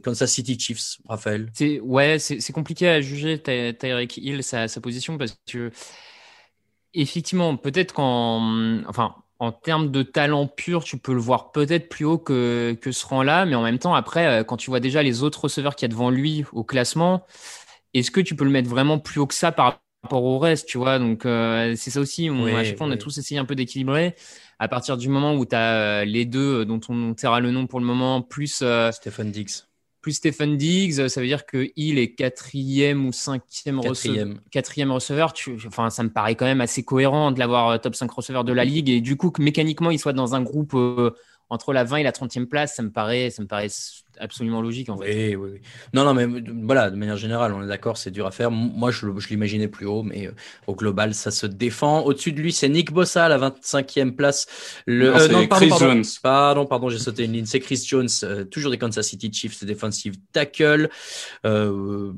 Kansas City Chiefs, Raphaël. Ouais, c'est compliqué à juger Tyreek Hill, sa, sa position parce que effectivement, peut-être qu'en enfin en termes de talent pur, tu peux le voir peut-être plus haut que, que ce rang-là, mais en même temps, après, euh, quand tu vois déjà les autres receveurs qu'il y a devant lui au classement, est-ce que tu peux le mettre vraiment plus haut que ça par rapport au reste, tu vois? Donc, euh, c'est ça aussi. On, à chaque fois, on a tous essayé un peu d'équilibrer. À partir du moment où tu as euh, les deux dont on taira le nom pour le moment, plus Stephen Dix plus Stephen Diggs, ça veut dire que il est quatrième ou cinquième quatrième. receveur. Quatrième receveur. Tu, enfin, ça me paraît quand même assez cohérent de l'avoir euh, top 5 receveur de la ligue et du coup que mécaniquement il soit dans un groupe euh, entre la 20 et la 30e place, ça me paraît, ça me paraît absolument logique en fait. Oui, oui, Non, non, mais voilà, de manière générale, on est d'accord, c'est dur à faire. Moi, je, je l'imaginais plus haut, mais euh, au global, ça se défend. Au-dessus de lui, c'est Nick Bossa à la 25e place. Le, non, euh, non pardon, Chris pardon, Jones. Pardon, pardon, j'ai sauté une ligne. C'est Chris Jones, euh, toujours des Kansas City Chiefs, defensive tackle. Euh,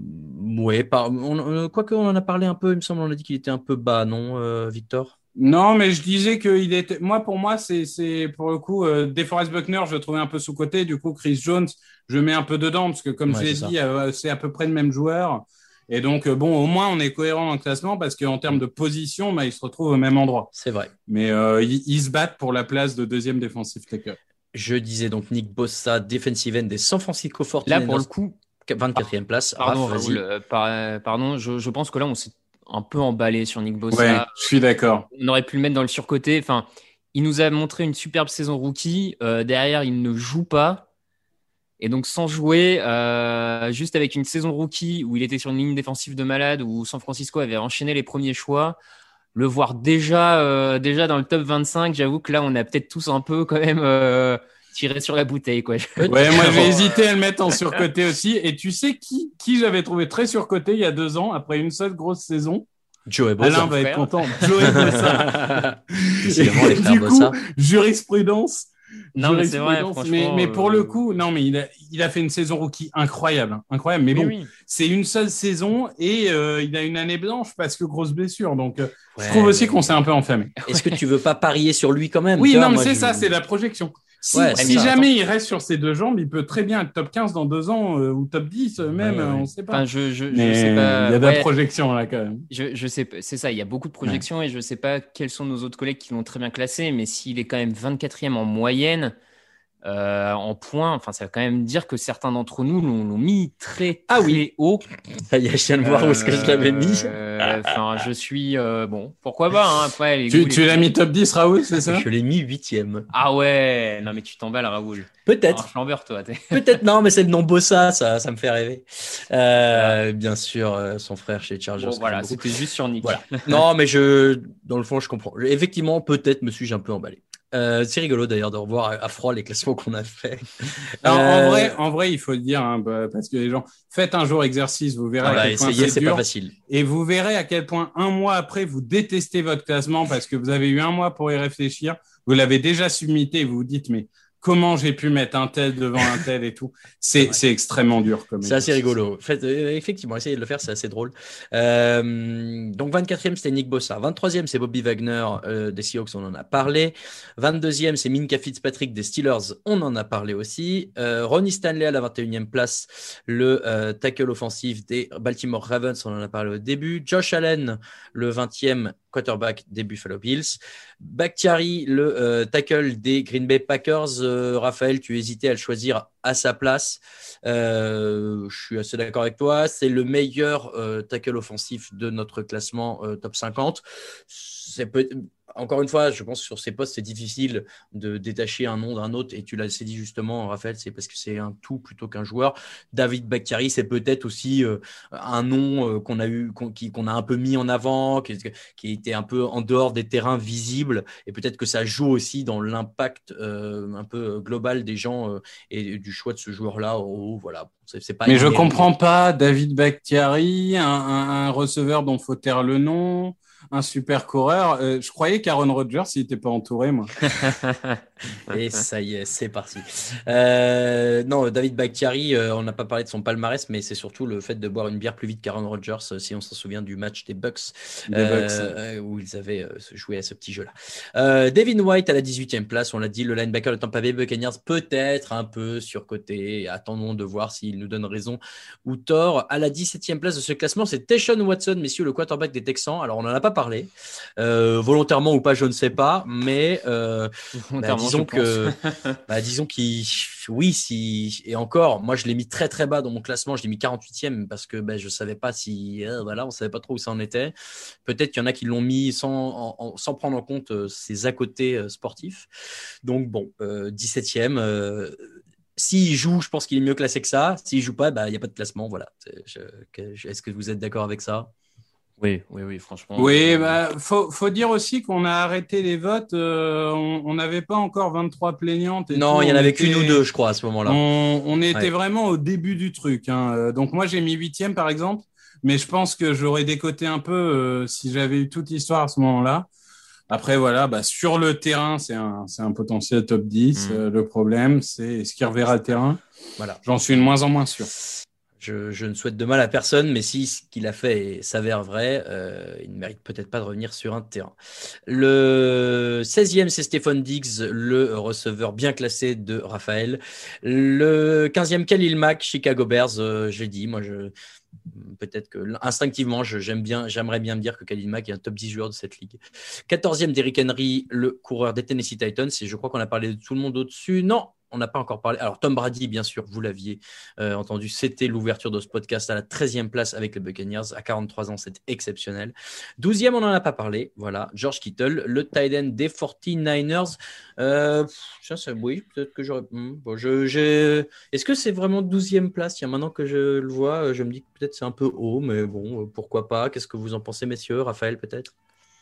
ouais, par, on, quoi qu'on en a parlé un peu, il me semble, on a dit qu'il était un peu bas, non, Victor? Non, mais je disais qu'il était. Moi, pour moi, c'est pour le coup, euh, DeForest Buckner, je le trouvais un peu sous-côté. Du coup, Chris Jones, je mets un peu dedans parce que, comme je l'ai dit, euh, c'est à peu près le même joueur. Et donc, euh, bon, au moins, on est cohérent dans le classement parce qu'en termes de position, bah, ils se retrouvent au même endroit. C'est vrai. Mais euh, ils, se battent pour la place de deuxième défensif tackle. Je disais donc Nick Bossa, defensive end des San Francisco 49ers. Là, pour le coup, 24e place. Pardon, pardon je, je, pense que là, on s'est un peu emballé sur Nick Bossa. Ouais, je suis d'accord. On aurait pu le mettre dans le surcoté. Enfin, il nous a montré une superbe saison rookie. Euh, derrière, il ne joue pas. Et donc, sans jouer, euh, juste avec une saison rookie où il était sur une ligne défensive de malade, où San Francisco avait enchaîné les premiers choix, le voir déjà, euh, déjà dans le top 25, j'avoue que là, on a peut-être tous un peu quand même tiré sur la bouteille. Quoi. Ouais, moi, j'ai hésité à le mettre en surcoté aussi. Et tu sais qui, qui j'avais trouvé très surcoté il y a deux ans, après une seule grosse saison? Joey Bossa. Alain va être content. Joey Bossa. du coup, jurisprudence. Non, mais c'est vrai, mais, mais, pour le euh, coup, non, mais il a, il a fait une saison rookie incroyable, incroyable. Mais bon, c'est une seule saison et euh, il a une année blanche parce que grosse blessure. Donc, euh, je trouve aussi qu'on s'est un peu enflammé. Est-ce que tu veux pas parier sur lui quand même? Oui, non, mais c'est ça, c'est la projection. Si, Ouais, si c'est ça, jamais il reste sur ses deux jambes, il peut très bien être top 15 dans deux ans euh, ou top 10 euh, même, Ouais, ouais. on ne sait pas. Enfin, je, je, je Mais sais pas. il y a de ouais, la projection là quand même. Je, je sais, pas- c'est ça, il y a beaucoup de projections et je sais pas quels sont nos autres collègues qui l'ont très bien classé, mais s'il est quand même 24e en moyenne, euh, en points, enfin, ça veut quand même dire que certains d'entre nous l'ont l'ont mis très, Ah très oui. haut. Ça y est, je viens de voir où est-ce que je l'avais mis. Euh, Enfin, je suis, euh, bon, pourquoi pas, hein, après. Les Tu, l'as mis top 10, Raoul, c'est ça? Je l'ai mis huitième. Ah ouais, non, mais tu t'emballes, Raoul. Peut-être. Flambeur, toi. Peut-être non, mais c'est le nom Bossa, ça, ça me fait rêver. Euh, bien sûr, euh, son frère chez Chargers. Bon, voilà, c'était juste sur Nick. Voilà. Non, mais je, dans le fond, je comprends. Effectivement, peut-être me suis-je un peu emballé. Euh, c'est rigolo d'ailleurs de revoir à, à froid les classements qu'on a fait. Alors, Euh, en, vrai, en vrai, il faut le dire, hein, bah, parce que les gens, faites un jour exercice, vous verrez ah bah, à quel point essayez, c'est c'est pas dur. facile. Et vous verrez à quel point un mois après, vous détestez votre classement parce que vous avez eu un mois pour y réfléchir. Vous l'avez déjà submité et vous vous dites, mais comment j'ai pu mettre un tel devant un tel et tout. C'est extrêmement dur. comme C'est assez rigolo. Euh, effectivement, essayez de le faire, c'est assez drôle. Euh, donc 24e, c'était Nick Bossa. 23e, c'est Bobby Wagner euh, des Seahawks, on en a parlé. 22e, c'est Minka Fitzpatrick des Steelers, on en a parlé aussi. Euh, Ronnie Stanley à la 21e place, le tackle offensif des Baltimore Ravens, on en a parlé au début. Josh Allen, le 20e quarterback des Buffalo Bills. Bakhtiari, le euh, tackle des Green Bay Packers. Euh, Raphaël, tu hésitais à le choisir à sa place. Euh, je suis assez d'accord avec toi. C'est le meilleur tackle offensif de notre classement top 50. C'est peut encore une fois, je pense que sur ces postes, c'est difficile de détacher un nom d'un autre. Et tu l'as dit justement, Raphaël, c'est parce que c'est un tout plutôt qu'un joueur. David Bakhtiari, c'est peut-être aussi euh, un nom euh, qu'on a eu, qu'on a un peu mis en avant, qui, qui était un peu en dehors des terrains visibles. Et peut-être que ça joue aussi dans l'impact euh, un peu global des gens et du choix de ce joueur-là. Oh, voilà, c'est c'est pas. Mais je comprends pas David Bakhtiari, un, un- un receveur dont faut taire le nom, un super coureur. Euh, je croyais qu'Aaron Rodgers, il était pas entouré, moi. Et ça y est, c'est parti. Euh, non, David Bakhtiari, euh, on n'a pas parlé de son palmarès, mais c'est surtout le fait de boire une bière plus vite qu'Aaron Rodgers, euh, si on s'en souvient du match des Bucks, euh, où ils avaient joué à ce petit jeu-là. Euh, Devin White à la 18e place, on l'a dit, le linebacker de Tampa Bay Buccaneers, peut-être un peu surcoté. Attendons de voir s'il nous donne raison ou tort. À la 17e place de ce classement, c'est Teshon Watson, messieurs, le quarterback des Texans. Alors, on n'en a pas parlé, volontairement ou pas, je ne sais pas, mais euh, bah, Volontairement, disons que, bah, disons qu'il, oui, si, et encore, moi je l'ai mis très très bas dans mon classement, je l'ai mis 48e parce que bah, je savais pas si, euh, voilà, on savait pas trop où ça en était. Peut-être qu'il y en a qui l'ont mis sans, en- en- sans prendre en compte euh, ses à côté euh, sportifs. Donc bon, euh, 17e. euh, s'il joue, je pense qu'il est mieux classé que ça. S'il joue pas, bah, il n'y a pas de classement. Voilà. Je- je- Est-ce que vous êtes d'accord avec ça? Oui, oui, oui, franchement. Oui, euh, bah, faut, faut dire aussi qu'on a arrêté les votes. euh, on n'avait pas encore 23 plaignantes. et Non, tout, il y en avait qu'une ou deux, je crois, à ce moment-là. On, on était Ouais. vraiment au début du truc. hein. Euh, Donc moi j'ai mis huitième par exemple, mais je pense que j'aurais décoté un peu euh, si j'avais eu toute l'histoire à ce moment-là. Après voilà, bah, sur le terrain c'est un, c'est un potentiel top 10. Mm. Euh, le problème c'est est-ce qu'il reverra le terrain Voilà. J'en suis de moins en moins sûr. Je, ne souhaite de mal à personne, mais si ce qu'il a fait s'avère vrai, euh, il ne mérite peut-être pas de revenir sur un terrain. Le 16e, c'est Stéphane Diggs, le receveur bien classé de Raphaël. Le 15e, Khalil Mack, Chicago Bears, euh, j'ai dit, moi peut-être que instinctivement, j'aime bien, j'aimerais bien me dire que Khalil Mack est un top 10 joueur de cette ligue. 14e, Derrick Henry, le coureur des Tennessee Titans, et je crois qu'on a parlé de tout le monde au-dessus. Non, on n'a pas encore parlé. Alors, Tom Brady, bien sûr, vous l'aviez euh, entendu, c'était l'ouverture de ce podcast à la 13e place avec les Buccaneers. À 43 ans, c'est exceptionnel. 12e, on n'en a pas parlé. Voilà, George Kittle, le tight end des 49ers. Euh, ça, oui, peut-être que j'aurais. hmm, bon, je, Est-ce que c'est vraiment 12e place? Tiens, maintenant que je le vois, je me dis que peut-être c'est un peu haut, mais bon, pourquoi pas? Qu'est-ce que vous en pensez, messieurs? Raphaël, peut-être?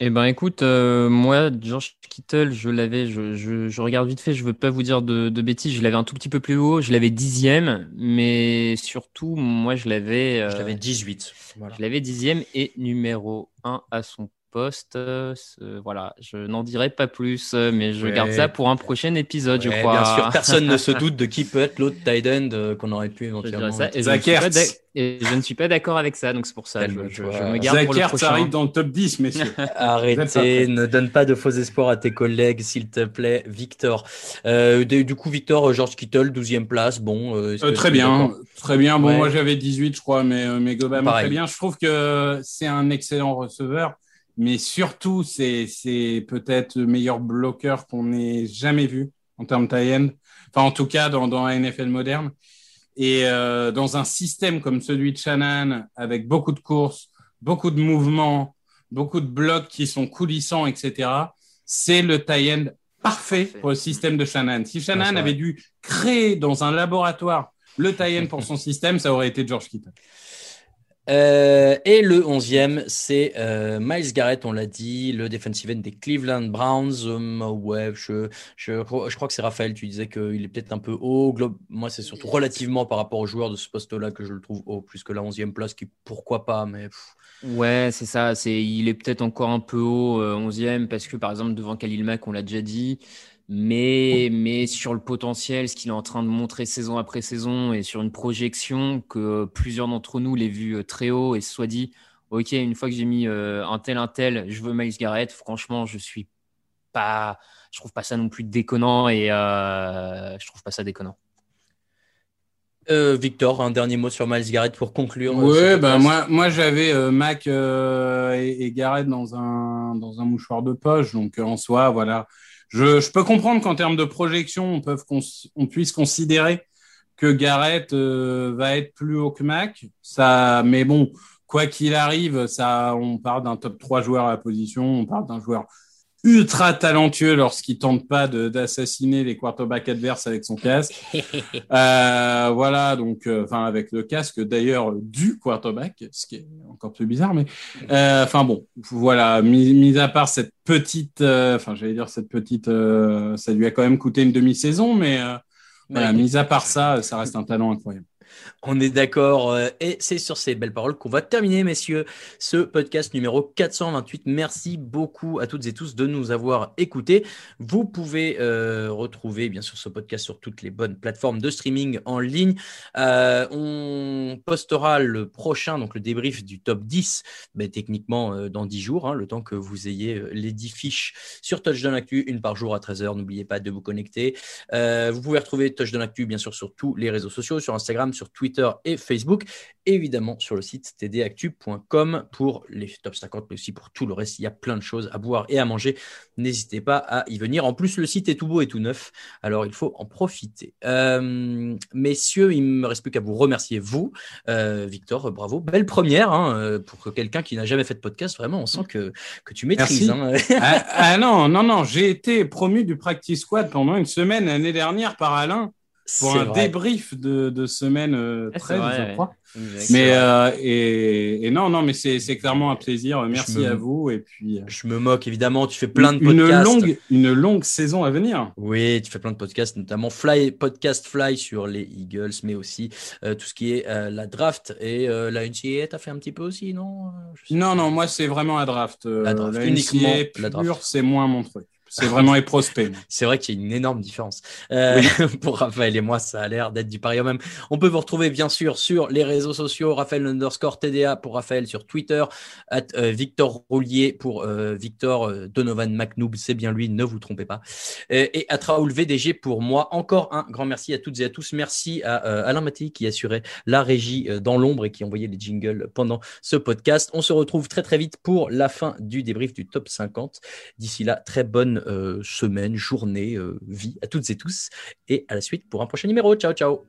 Eh ben écoute, euh, moi, George Kittle, je l'avais, je, je, je regarde vite fait, je veux pas vous dire de, de bêtises, je l'avais un tout petit peu plus haut, je l'avais dixième, mais surtout, moi, je l'avais, Je euh, l'avais 18. Voilà. je l'avais dixième et numéro un à son poste. euh, voilà, je n'en dirai pas plus, euh, mais je Ouais. garde ça pour un prochain épisode, je crois. Bien sûr, personne ne se doute de qui peut être l'autre tight end euh, qu'on aurait pu éventuellement. ça, et, je et je ne suis pas d'accord avec ça, donc c'est pour ça. Je, je- je me garde Zach pour le Ertz prochain. arrive dans le top 10, messieurs. Arrêtez, ne donne pas de faux espoirs à tes collègues, s'il te plaît, Victor. Euh, du coup, Victor, George Kittle, 12e place. Bon, euh, Euh, que très bien, très bien. Bon, Ouais. moi j'avais 18, je crois, mais, mais globalement Pareil. très bien. Je trouve que c'est un excellent receveur, mais surtout, c'est peut-être le meilleur bloqueur qu'on ait jamais vu en termes de tie-end. Enfin, en tout cas, dans, dans la NFL moderne. Et euh, dans un système comme celui de Shannon, avec beaucoup de courses, beaucoup de mouvements, beaucoup de blocs qui sont coulissants, etc., c'est le tie-end parfait pour le système de Shannon. Si Shannon avait dû créer dans un laboratoire le tie-end pour son système, ça aurait été George Kittle. Euh, et le 11e, c'est euh, Miles Garrett, on l'a dit, le defensive end des Cleveland Browns. Euh, ouais, je, je, je crois que c'est Raphaël, tu disais qu'il est peut-être un peu haut. Moi, c'est surtout relativement par rapport aux joueurs de ce poste-là que je le trouve haut, plus que la 11e place, qui pourquoi pas, mais Ouais, c'est ça. C'est, il est peut-être encore un peu haut, euh, 11e, parce que par exemple, devant Khalil Mack, on l'a déjà dit. Mais, mais sur le potentiel, ce qu'il est en train de montrer saison après saison et sur une projection que plusieurs d'entre nous l'aient vu euh, très haut et se soit dit, OK, une fois que j'ai mis euh, un tel, un tel, je veux Miles Garrett. Franchement, je suis pas, je trouve pas ça non plus déconnant et euh, je trouve pas ça déconnant. Euh, Victor, un dernier mot sur Miles Garrett pour conclure. euh, ce bah moi, moi j'avais euh, Mac euh, et, et Garrett dans un, dans un mouchoir de poche. Donc euh, en soi, voilà. Je, peux comprendre qu'en termes de projection, on puisse considérer que Garrett euh, va être plus haut que Mac. Ça, mais bon, quoi qu'il arrive, ça, on parle d'un top 3 joueur à la position, on parle d'un joueur ultra talentueux lorsqu'il tente pas d'assassiner les quarterbacks adverses avec son casque. Euh, voilà, donc, euh, enfin, avec le casque d'ailleurs du quarterback, ce qui est encore plus bizarre, mais euh, enfin bon, voilà, mis, mis à part cette petite, euh, enfin, j'allais dire cette petite, euh, ça lui a quand même coûté une demi-saison, mais euh, voilà, mis à part ça, ça reste un talent incroyable. On est d'accord. euh, Et c'est sur ces belles paroles qu'on va terminer, messieurs, ce podcast numéro 428. Merci beaucoup à toutes et tous de nous avoir écoutés. Vous pouvez euh, retrouver, bien sûr, ce podcast sur toutes les bonnes plateformes de streaming en ligne. Euh, on postera le prochain, donc le débrief du top 10, ben, techniquement dans 10 jours, hein, le temps que vous ayez les 10 fiches sur Touchdown Actu, une par jour à 13h. N'oubliez pas de vous connecter. Vous pouvez retrouver Touchdown Actu, bien sûr, sur tous les réseaux sociaux, sur Instagram, sur Twitter et Facebook, et évidemment sur le site tdactu.com pour les top 50, mais aussi pour tout le reste. Il y a plein de choses à boire et à manger. N'hésitez pas à y venir. En plus, le site est tout beau et tout neuf, alors il faut en profiter. Euh, messieurs, il me reste plus qu'à vous remercier, vous, Euh, Victor, bravo. Belle première hein, euh, pour quelqu'un qui n'a jamais fait de podcast. Vraiment, on sent que, que tu maîtrises. Hein. ah, ah non, non, non, j'ai été promu du practice squad pendant une semaine l'année dernière par Alain pour C'est un vrai. débrief de, de semaine euh, Ah, c'est 13, vrai, je crois. Mais euh, et, et non, non, mais c'est c'est clairement un plaisir. Merci me- à vous et puis euh, Je me moque, évidemment. Tu fais plein de une podcasts. longue, une longue saison à venir. Oui, tu fais plein de podcasts, notamment Fly, Podcast Fly sur les Eagles, mais aussi euh, tout ce qui est euh, la draft et euh, la NCAA, t'as fait un petit peu aussi, non? Non, non, moi c'est vraiment la draft. Euh, La draft, la uniquement NCAA la pure, draft. c'est moins mon truc. C'est vraiment prospects. C'est vrai qu'il y a une énorme différence. Euh, pour Raphaël et moi, ça a l'air d'être du pari au même. On peut vous retrouver bien sûr sur les réseaux sociaux, Raphaël underscore TDA pour Raphaël sur Twitter, at, euh, Victor Roulier pour euh, Victor Donovan McNoob, c'est bien lui, ne vous trompez pas. Et at Raoul VDG pour moi. Encore un grand merci à toutes et à tous. Merci à Alain Mattei qui assurait la régie dans l'ombre et qui envoyait les jingles pendant ce podcast. On se retrouve très très vite pour la fin du débrief du top 50. D'ici là, très bonne euh, semaine, journée, euh, vie à toutes et tous. Et à la suite pour un prochain numéro. Ciao, ciao.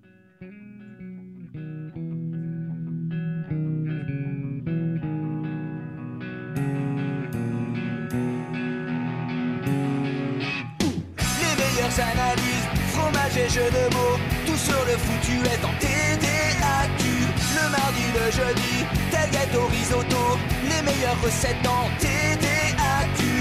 Les meilleures analyses, fromage et jeux de mots, tout sur le foutu est en TDAQ. Le mardi, le jeudi, tel gâteau risotto, les meilleures recettes en TDAQ.